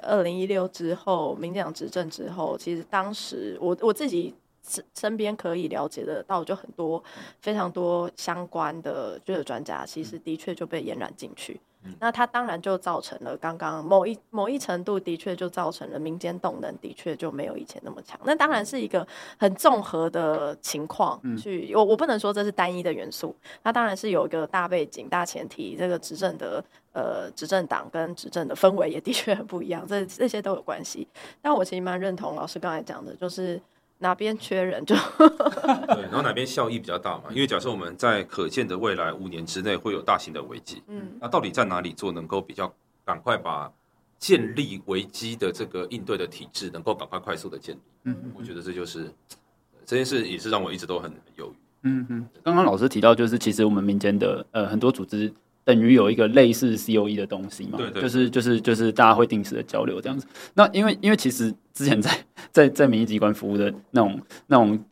二零一六之后，民进党执政之后，其实当时我我自己。身边可以了解的到，就很多非常多相关的就是专家，其实的确就被延染进去。那它当然就造成了刚刚某一某一程度的确就造成了民间动能的确就没有以前那么强。那当然是一个很综合的情况，去我我不能说这是单一的元素。那当然是有一个大背景、大前提，这个执政的呃执政党跟执政的氛围也的确很不一样，这这些都有关系。但我其实蛮认同老师刚才讲的，就是。哪边缺人就对，然后哪边效益比较大嘛？因为假设我们在可见的未来五年之内会有大型的危机，嗯，那到底在哪里做能够比较赶快把建立危机的这个应对的体制能够赶快快速的建立？嗯，我觉得这就是这件事也是让我一直都很犹豫。嗯嗯，刚刚老师提到就是其实我们民间的呃很多组织。等于有一个类似 COE 的东西嘛，对对对，就是就是就是大家会定时的交流这样子。那因为因为其实之前在在在民意机关服务的那种那种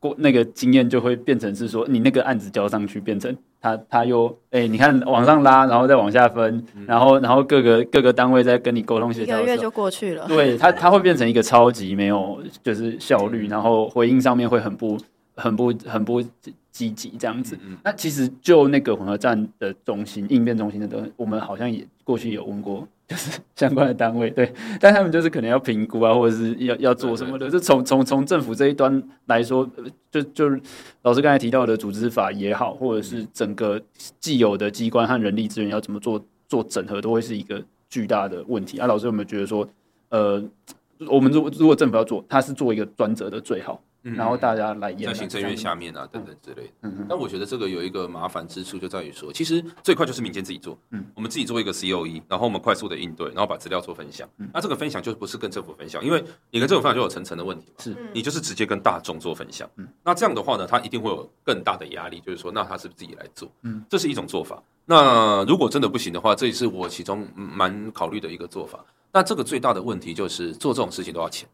过那个经验，就会变成是说，你那个案子交上去，变成他他又哎、欸，你看往上拉，然后再往下分，嗯、然后然后各个各个单位在跟你沟通协调，一个月就过去了。对，他他会变成一个超级没有就是效率，然后回应上面会很不很不很不。积极这样子，嗯嗯，那其实就那个混合站的中心、应变中心的东西，我们好像也过去有问过，就是相关的单位，对，但他们就是可能要评估啊，或者是要要做什么的。就从从从政府这一端来说，就就老师刚才提到的组织法也好，或者是整个既有的机关和人力资源要怎么做做整合，都会是一个巨大的问题。啊，老师有没有觉得说，呃，我们如果如果政府要做，他是做一个专责的最好？然后大家来演，在行政院下面啊，等等之类的。嗯，但我觉得这个有一个麻烦之处，就在于说，其实最快就是民间自己做。嗯，我们自己做一个 COE，然后我们快速的应对，然后把资料做分享。嗯那这个分享就不是跟政府分享，因为你跟政府分享就有层层的问题。是，你就是直接跟大众做分享。嗯，那这样的话呢，他一定会有更大的压力，就是说，那他是不是自己来做？嗯，这是一种做法。那如果真的不行的话，这也是我其中蛮考虑的一个做法。那这个最大的问题就是做这种事情都要钱。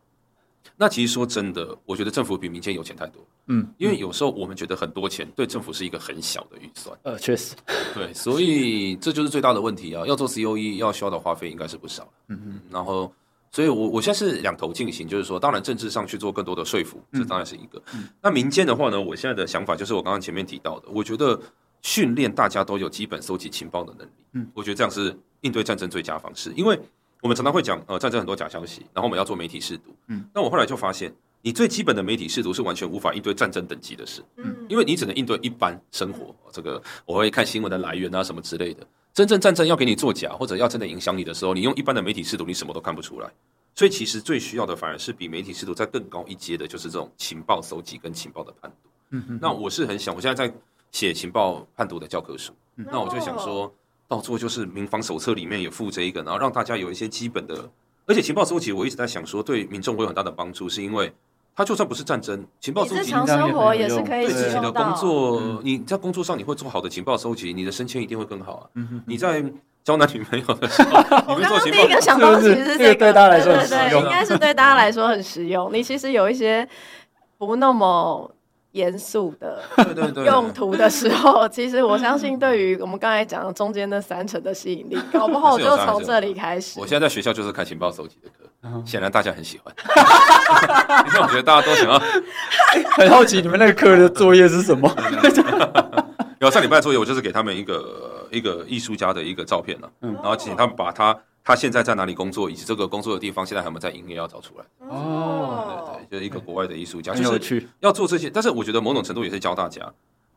那其实说真的，我觉得政府比民间有钱太多。嗯，因为有时候我们觉得很多钱对政府是一个很小的预算。呃，确实，对，所以这就是最大的问题啊！要做 COE 要需要的花费应该是不少。嗯嗯，然后，所以我我现在是两头进行，就是说，当然政治上去做更多的说服，这当然是一个。那民间的话呢，我现在的想法就是我刚刚前面提到的，我觉得训练大家都有基本搜集情报的能力。嗯，我觉得这样是应对战争最佳方式，因为我们常常会讲，呃，战争很多假消息，然后我们要做媒体试读。嗯，那我后来就发现，你最基本的媒体试读是完全无法应对战争等级的事。嗯，因为你只能应对一般生活。这个我会看新闻的来源啊，什么之类的。真正战争要给你作假，或者要真的影响你的时候，你用一般的媒体试读，你什么都看不出来。所以其实最需要的反而是比媒体试读再更高一阶的，就是这种情报搜集跟情报的判读。嗯嗯。那我是很想，我现在在写情报判读的教科书，那我就想说到做就是民防手册里面也附这一个，然后让大家有一些基本的，而且情报搜集我一直在想说对民众会有很大的帮助，是因为它就算不是战争，情报搜集日常生活也是可以自己的工作，你在工作上你会做好的情报搜集，你的升迁一定会更好啊。你在。交男女朋友的时候，我刚刚第一个想到其实是这个，对大家来说很实用，应该是对大家来说很实用。你其实有一些不那么严肃的用途的时候，其实我相信对于我们刚才讲的中间那三层的吸引力，搞不好我就从这里开始。我现在在学校就是看情报搜集的课，显然大家很喜欢，因为我觉得大家都想要，很好奇你们那个课的作业是什么。有上礼拜的作业，我就是给他们一个。一个艺术家的一个照片了，嗯，然后请他们把他他现在在哪里工作，以及这个工作的地方现在还有没有在营业，要找出来。哦，对对，就是一个国外的艺术家，就是要做这些。但是我觉得某种程度也是教大家，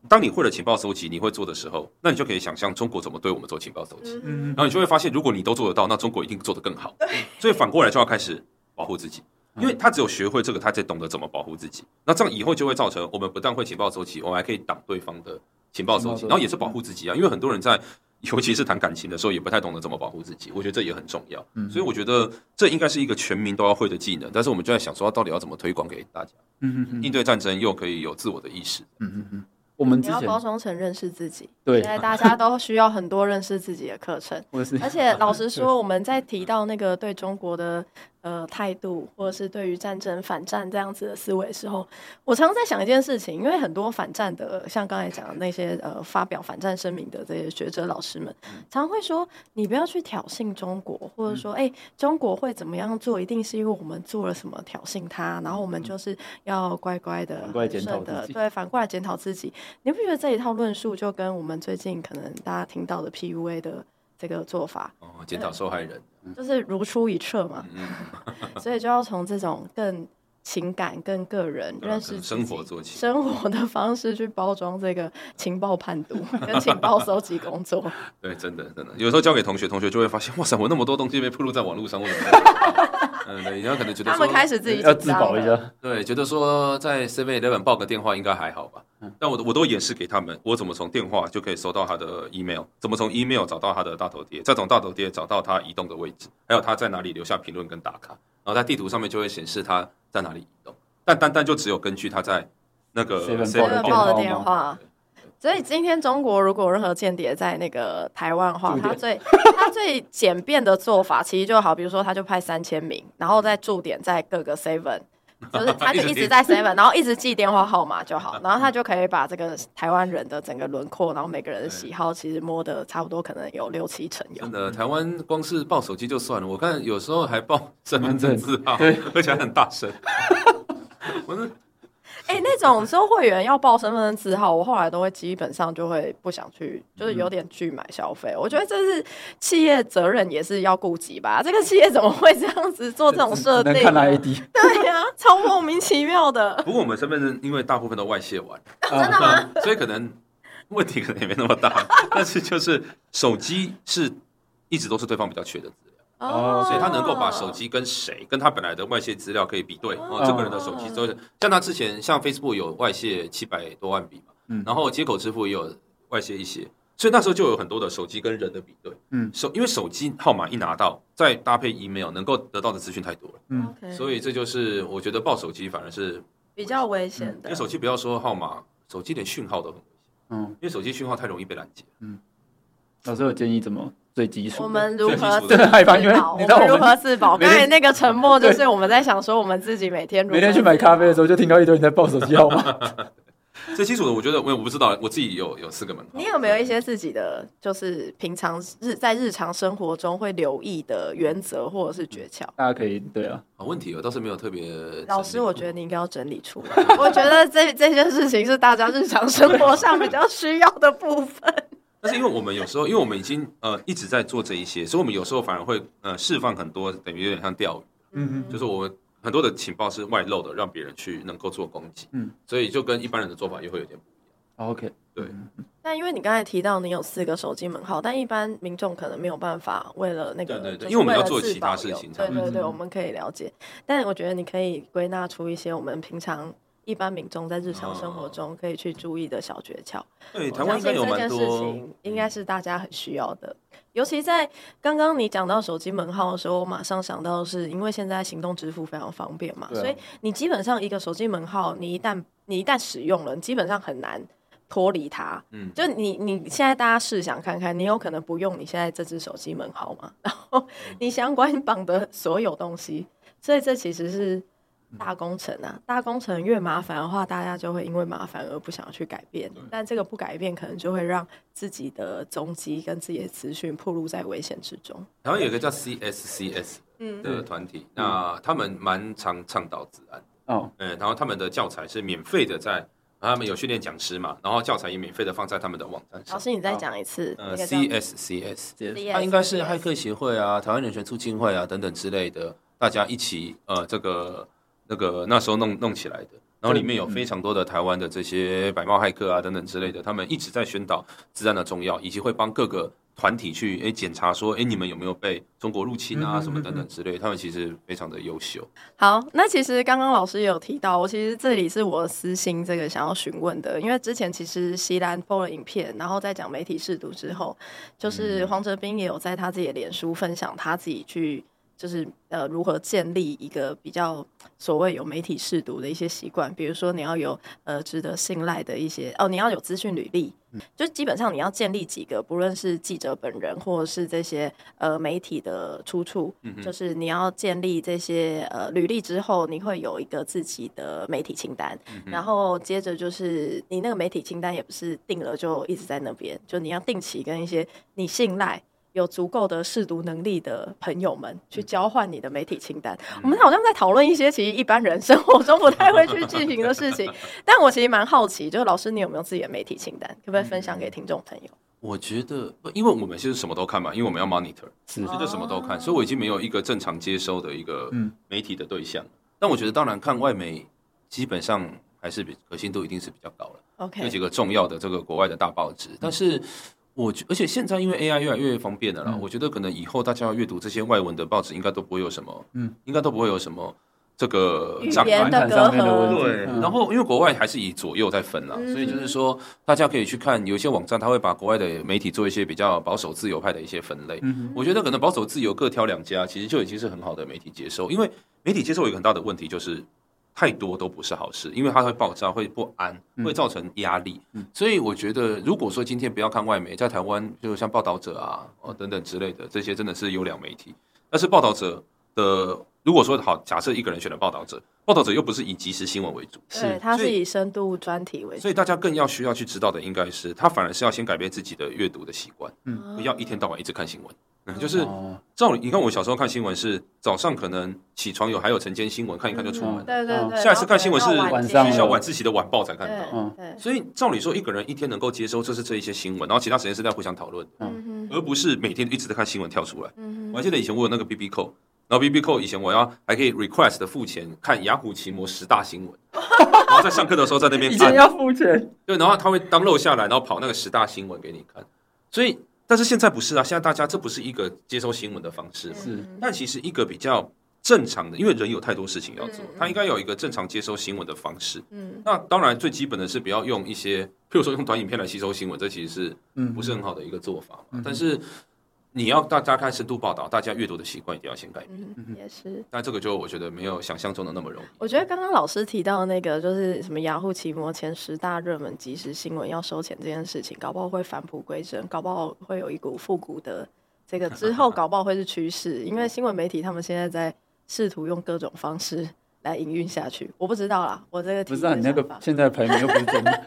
当你会了情报搜集，你会做的时候，那你就可以想象中国怎么对我们做情报搜集。嗯，然后你就会发现，如果你都做得到，那中国一定做得更好。所以反过来就要开始保护自己，因为他只有学会这个，他才懂得怎么保护自己。那这样以后就会造成我们不但会情报收集，我们还可以挡对方的。情报收集，然后也是保护自己啊，因为很多人在，尤其是谈感情的时候，也不太懂得怎么保护自己。我觉得这也很重要，嗯，所以我觉得这应该是一个全民都要会的技能。但是我们就在想说，到底要怎么推广给大家？嗯嗯，应对战争又可以有自我的意识。嗯嗯嗯，我们要包装成认识自己。对，现在大家都需要很多认识自己的课程。而且老实 说，我们在提到那个对中国的。呃，态度或者是对于战争反战这样子的思维的时候，我常常在想一件事情，因为很多反战的，像刚才讲的那些呃发表反战声明的这些学者老师们，常常会说，你不要去挑衅中国，或者说，哎、欸，中国会怎么样做，一定是因为我们做了什么挑衅他，然后我们就是要乖乖的、顺的，对，反过来检讨自己。你不觉得这一套论述就跟我们最近可能大家听到的 PUA 的这个做法，哦，检讨受害人。就是如出一辙嘛，所以就要从这种更情感、更个人认识生活做起，生活的方式去包装这个情报判读跟情报收集工作。对，真的真的，有时候交给同学，同学就会发现，哇塞，我那么多东西被披露在网络上，为什么？嗯，对，然后可能觉得他们开始自己要自保一下，对，觉得说在 Seven Eleven 报个电话应该还好吧？但我我都演示给他们，我怎么从电话就可以收到他的 email，怎么从 email 找到他的大头贴，再从大头贴找到他移动的位置，还有他在哪里留下评论跟打卡，然后在地图上面就会显示他在哪里移动。但单单就只有根据他在那个 Seven 报的电话。所以今天中国如果有任何间谍在那个台湾的话，他最他最简便的做法，其实就好，比如说他就派三千名，然后再驻点在各个 seven，就是他就一直在 seven，然后一直记电话号码就好，然后他就可以把这个台湾人的整个轮廓，然后每个人的喜好，其实摸得差不多，可能有六七成有。真的，台湾光是报手机就算了，我看有时候还报身份证字号，对，而且还很大声。我是。哎、欸，那种收会员要报身份证字号，我后来都会基本上就会不想去，就是有点拒买消费。嗯、我觉得这是企业责任也是要顾及吧。这个企业怎么会这样子做这种设定？看 ID，对呀、啊，超莫名其妙的。不过我们身份证因为大部分都外泄完，真的吗？所以可能 问题可能也没那么大。但是就是手机是一直都是对方比较缺的。哦，所以他能够把手机跟谁跟他本来的外泄资料可以比对哦，这个人的手机都是像他之前像 Facebook 有外泄七百多万笔嘛，嗯，然后接口支付也有外泄一些，所以那时候就有很多的手机跟人的比对，嗯，手因为手机号码一拿到，再搭配 email 能够得到的资讯太多了，嗯，所以这就是我觉得报手机反而是比较危险的，因为手机不要说号码，手机连讯号都很危险，嗯，因为手机讯号太容易被拦截，嗯，老师有建议怎么？最基础，我们如何自保？我们如何自保？刚才那个沉默，就是我们在想说，我们自己每天每天去买咖啡的时候，就听到一堆人在报手机号码。最基础的，我觉得我我不知道，我自己有有四个门号。你有没有一些自己的，就是平常日在日常生活中会留意的原则或者是诀窍？大家可以对啊，好问题我倒是没有特别。老师，我觉得你应该要整理出来。我觉得这这件事情是大家日常生活上比较需要的部分。但是因为我们有时候，因为我们已经呃一直在做这一些，所以我们有时候反而会呃释放很多，等于有点像钓鱼。嗯嗯，就是我们。很多的情报是外漏的，让别人去能够做攻击，嗯，所以就跟一般人的做法又会有点不一样。OK，对。但因为你刚才提到你有四个手机门号，但一般民众可能没有办法为了那个，对对对，因为我们要做其他事情，对对对，我们可以了解。但我觉得你可以归纳出一些我们平常一般民众在日常生活中可以去注意的小诀窍。对，台湾应该有蛮多，应该是大家很需要的。尤其在刚刚你讲到手机门号的时候，我马上想到的是，因为现在行动支付非常方便嘛，啊、所以你基本上一个手机门号，你一旦你一旦使用了，你基本上很难脱离它。嗯，就你你现在大家试想看看，你有可能不用你现在这只手机门号吗？然后你相关绑的所有东西，所以这其实是。大工程啊，大工程越麻烦的话，大家就会因为麻烦而不想要去改变。但这个不改变，可能就会让自己的踪迹跟自己的资讯暴露在危险之中。然后有一个叫 CSCS 的团体，嗯、那他们蛮常倡导治安哦，嗯，然后他们的教材是免费的在，在他们有训练讲师嘛，然后教材也免费的放在他们的网站上。老师，你再讲一次。呃，CSCS，它应该是骇客协会啊、台湾人权促进会啊等等之类的，大家一起呃这个。那个那时候弄弄起来的，然后里面有非常多的台湾的这些白帽骇客啊等等之类的，他们一直在宣导资安的重要，以及会帮各个团体去诶检查说，诶你们有没有被中国入侵啊什么等等之类，他们其实非常的优秀。好，那其实刚刚老师也有提到，我其实这里是我私心这个想要询问的，因为之前其实西兰 PO 了影片，然后在讲媒体试读之后，就是黄哲斌也有在他自己的脸书分享他自己去。就是呃，如何建立一个比较所谓有媒体试读的一些习惯，比如说你要有呃值得信赖的一些哦，你要有资讯履历，就基本上你要建立几个，不论是记者本人或者是这些呃媒体的出处，嗯就是你要建立这些呃履历之后，你会有一个自己的媒体清单，然后接着就是你那个媒体清单也不是定了就一直在那边，就你要定期跟一些你信赖。有足够的试读能力的朋友们去交换你的媒体清单。嗯、我们好像在讨论一些其实一般人生活中不太会去进行的事情。但我其实蛮好奇，就是老师你有没有自己的媒体清单？可不可以分享给听众朋友？我觉得，因为我们其实什么都看嘛，因为我们要 monitor，其实就什么都看，所以我已经没有一个正常接收的一个媒体的对象。嗯、但我觉得，当然看外媒，基本上还是比可信度一定是比较高了。OK，有几个重要的这个国外的大报纸，但是。我觉，而且现在因为 AI 越来越方便了啦，嗯、我觉得可能以后大家要阅读这些外文的报纸，应该都不会有什么，嗯，应该都不会有什么这个语言的隔阂。对，嗯、然后因为国外还是以左右在分啦，嗯、所以就是说大家可以去看有一些网站，他会把国外的媒体做一些比较保守自由派的一些分类。嗯，我觉得可能保守自由各挑两家，其实就已经是很好的媒体接受，因为媒体接受有一个很大的问题就是。太多都不是好事，因为它会爆炸，会不安，会造成压力。嗯、所以我觉得，如果说今天不要看外媒，在台湾，就像报道者啊，哦等等之类的，这些真的是优良媒体。但是报道者的，如果说好，假设一个人选了报道者，报道者又不是以即时新闻为主，是，他是以深度专题为主。所以大家更要需要去知道的，应该是他反而是要先改变自己的阅读的习惯，嗯，不要一天到晚一直看新闻。嗯就是照理，你看我小时候看新闻是早上可能起床有还有晨间新闻看一看就出门，对对对。下一次看新闻是晚上，学校晚自习的晚报才看到，所以照理说一个人一天能够接收就是这一些新闻，然后其他时间是在互相讨论，而不是每天一直在看新闻跳出来。我还记得以前我有那个 BB Call，然后 BB 以前我要还可以 request 付钱看雅虎奇摩十大新闻，然后在上课的时候在那边以前要付钱，对，然后他会 download 下来，然后跑那个十大新闻给你看，所以。但是现在不是啊，现在大家这不是一个接收新闻的方式，是。但其实一个比较正常的，因为人有太多事情要做，他应该有一个正常接收新闻的方式。嗯。那当然最基本的是不要用一些，譬如说用短影片来吸收新闻，这其实是不是很好的一个做法嘛。但是。你要大家看深度报道，大家阅读的习惯一定要先改变。嗯，也是。但这个就我觉得没有想象中的那么容易。我觉得刚刚老师提到那个，就是什么雅虎奇摩前十大热门即时新闻要收钱这件事情，搞不好会返璞归真，搞不好会有一股复古的这个之后，搞不好会是趋势。因为新闻媒体他们现在在试图用各种方式。来营运下去。我不知道啦，我这个不是啊，你那个现在排名又不是真的。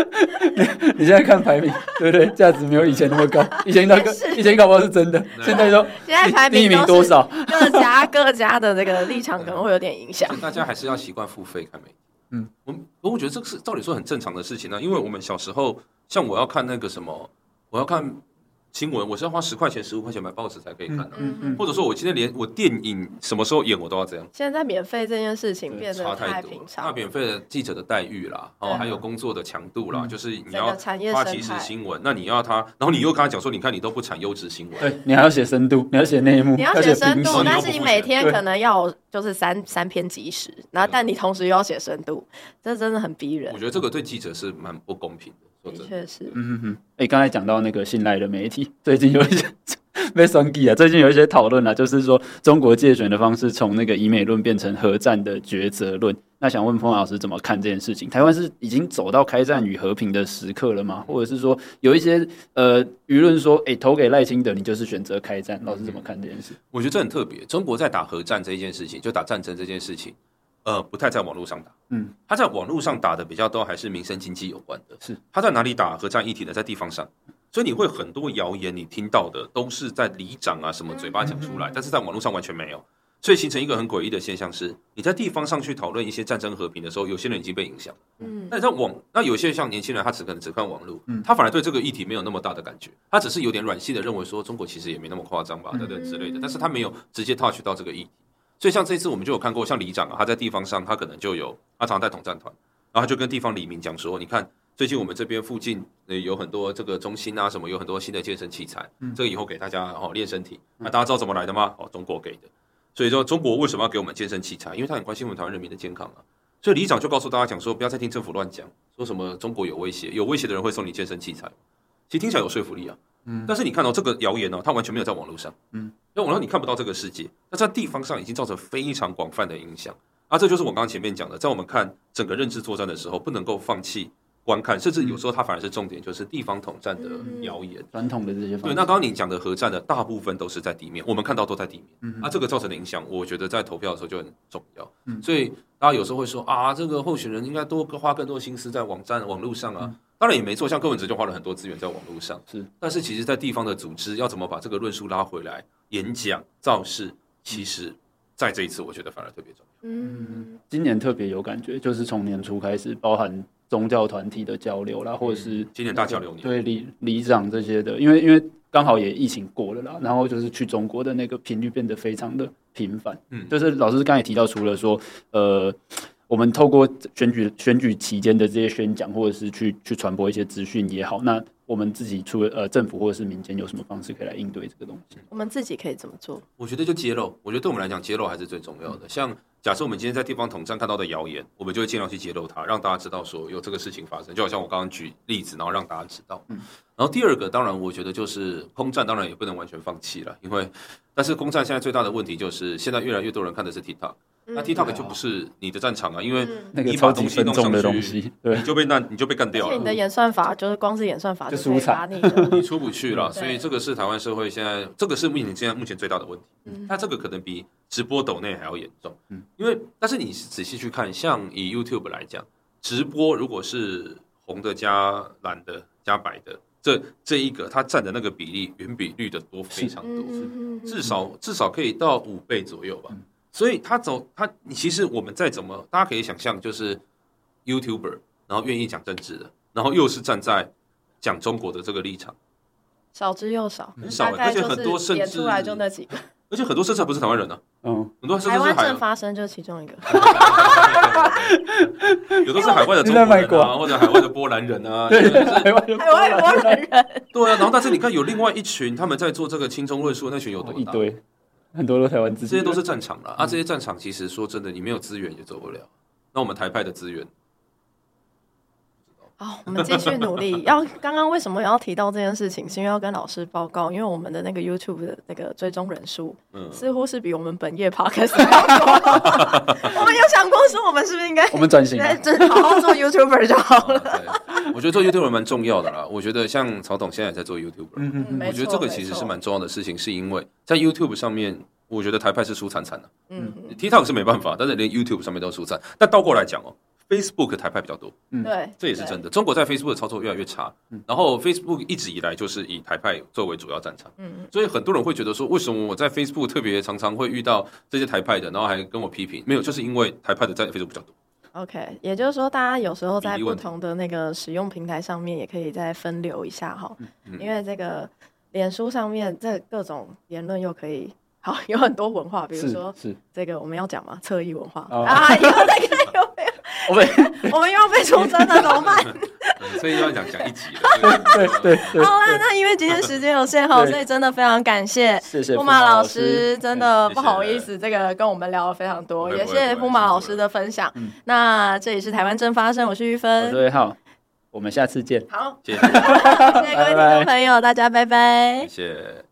你你现在看排名，对不对？价值没有以前那么高。以前那个以前搞不好是真的，现在说现在排名第一名多少？各家各家的那个立场可能会有点影响。大家还是要习惯付费看媒体。嗯，我我觉得这个是照理说很正常的事情呢、啊，因为我们小时候，像我要看那个什么，我要看。新闻我是要花十块钱、十五块钱买报纸才可以看的，嗯嗯，或者说我今天连我电影什么时候演我都要这样。现在免费这件事情变得太平常，那免费的记者的待遇啦，哦，还有工作的强度啦，就是你要发即时新闻，那你要他，然后你又跟他讲说，你看你都不产优质新闻，对，你还要写深度，你要写内幕，你要写深度，但是你每天可能要就是三三篇即时，然后但你同时又要写深度，这真的很逼人。我觉得这个对记者是蛮不公平的。的确是，嗯哼哼，哎，刚才讲到那个信赖的媒体，最近有一些被算计啊，最近有一些讨论啊，就是说中国介选的方式从那个以美论变成核战的抉择论。那想问彭老师怎么看这件事情？台湾是已经走到开战与和平的时刻了吗？或者是说有一些呃舆论说，哎，投给赖清德你就是选择开战？老师怎么看这件事？我觉得这很特别，中国在打核战这一件事情，就打战争这件事情。呃，不太在网络上打，嗯，他在网络上打的比较多，还是民生经济有关的。是他在哪里打和战一体的？在地方上，所以你会很多谣言，你听到的都是在里长啊什么嘴巴讲出来，但是在网络上完全没有，所以形成一个很诡异的现象是，你在地方上去讨论一些战争和平的时候，有些人已经被影响，嗯，那你在网，那有些像年轻人，他只可能只看网络，嗯，他反而对这个议题没有那么大的感觉，他只是有点软性的认为说，中国其实也没那么夸张吧，等等之类的，但是他没有直接 touch 到这个议题。所以像这次我们就有看过，像里长啊，他在地方上，他可能就有他常常带统战团，然后他就跟地方里民讲说，你看最近我们这边附近呃有很多这个中心啊什么，有很多新的健身器材，这个以后给大家哦练身体。那大家知道怎么来的吗？哦，中国给的。所以说中国为什么要给我们健身器材？因为他很关心我们台湾人民的健康啊。所以里长就告诉大家讲说，不要再听政府乱讲，说什么中国有威胁，有威胁的人会送你健身器材。其实听起来有说服力啊。嗯，但是你看到这个谣言呢，它完全没有在网络上。嗯，在网络你看不到这个世界，那在地方上已经造成非常广泛的影响。啊，这就是我刚刚前面讲的，在我们看整个认知作战的时候，不能够放弃观看，甚至有时候它反而是重点，就是地方统战的谣言。传统的这些对，那刚刚你讲的核战的大部分都是在地面，我们看到都在地面。嗯，啊，这个造成的影响，我觉得在投票的时候就很重要。嗯，所以大家有时候会说啊，这个候选人应该多花更多心思在网站网络上啊。当然也没错，像柯文哲就花了很多资源在网络上，是。但是其实，在地方的组织要怎么把这个论述拉回来，演讲造势，其实在这一次，我觉得反而特别重要。嗯，今年特别有感觉，就是从年初开始，包含宗教团体的交流啦，或者是今年大交流年，对里里长这些的，因为因为刚好也疫情过了啦，然后就是去中国的那个频率变得非常的频繁。嗯，就是老师刚才提到，除了说，呃。我们透过选举选举期间的这些宣讲，或者是去去传播一些资讯也好，那我们自己除了呃政府或者是民间有什么方式可以来应对这个东西？我们自己可以怎么做？我觉得就揭露，我觉得对我们来讲，揭露还是最重要的。像假设我们今天在地方统战看到的谣言，我们就会尽量去揭露它，让大家知道说有这个事情发生。就好像我刚刚举例子，然后让大家知道。嗯。然后第二个，当然我觉得就是空战，当然也不能完全放弃了，因为但是空战现在最大的问题就是现在越来越多人看的是 TikTok。那 TikTok 就不是你的战场啊，因为那个你把东西弄上去，你就被那你就被干掉了。你的演算法就是光是演算法就输惨你，你出不去了。所以这个是台湾社会现在，这个是目前现在目前最大的问题。那这个可能比直播抖内还要严重。因为但是你仔细去看，像以 YouTube 来讲，直播如果是红的加蓝的加白的，这这一个它占的那个比例远比绿的多非常多，至少至少可以到五倍左右吧。所以他走他，其实我们再怎么，大家可以想象，就是 YouTuber，然后愿意讲政治的，然后又是站在讲中国的这个立场，少之又少，很少，而且很多甚至出来就那几个，而且很多甚至还不是台湾人呢，嗯，很多甚至是台湾正发生就是其中一个，有的是海外的中国人啊，或者海外的波兰人啊，对，海外海外波兰人，对啊，然后但是你看有另外一群他们在做这个轻中论述，那群有多一堆。很多都台湾，这些都是战场了啊！这些战场其实说真的，你没有资源也走不了。那我们台派的资源，好，我们继续努力。要刚刚为什么要提到这件事情？是因为要跟老师报告，因为我们的那个 YouTube 的那个追踪人数，嗯，似乎是比我们本业 Podcast 我们有想过说，我们是不是应该我们转型，真好好做 YouTuber 就好了。我觉得做 YouTuber 蛮重要的啦。我觉得像曹董现在也在做 YouTuber，嗯嗯，我觉得这个其实是蛮重要的事情，是因为在 YouTube 上面，我觉得台派是输惨惨的。嗯，TikTok 是没办法，但是连 YouTube 上面都输惨。但倒过来讲哦，Facebook 台派比较多。嗯，对，这也是真的。中国在 Facebook 的操作越来越差，嗯然后 Facebook 一直以来就是以台派作为主要战场。嗯，所以很多人会觉得说，为什么我在 Facebook 特别常常会遇到这些台派的，然后还跟我批评？没有，就是因为台派的在 Facebook 比较多。OK，也就是说，大家有时候在不同的那个使用平台上面，也可以再分流一下哈。因为这个脸书上面这各种言论又可以好有很多文化，比如说是这个我们要讲嘛，侧翼文化啊，以后再看有没有。我们我们又要被出征了，怎么办？所以要讲讲一集了。对对对。好啦，那因为今天时间有限哈，所以真的非常感谢谢谢富马老师，真的不好意思，这个跟我们聊了非常多，也谢谢布马老师的分享。那这里是台湾正发生，我是玉芬，我是魏浩，我们下次见。好，谢谢，谢谢各位听众朋友，大家拜拜，谢谢。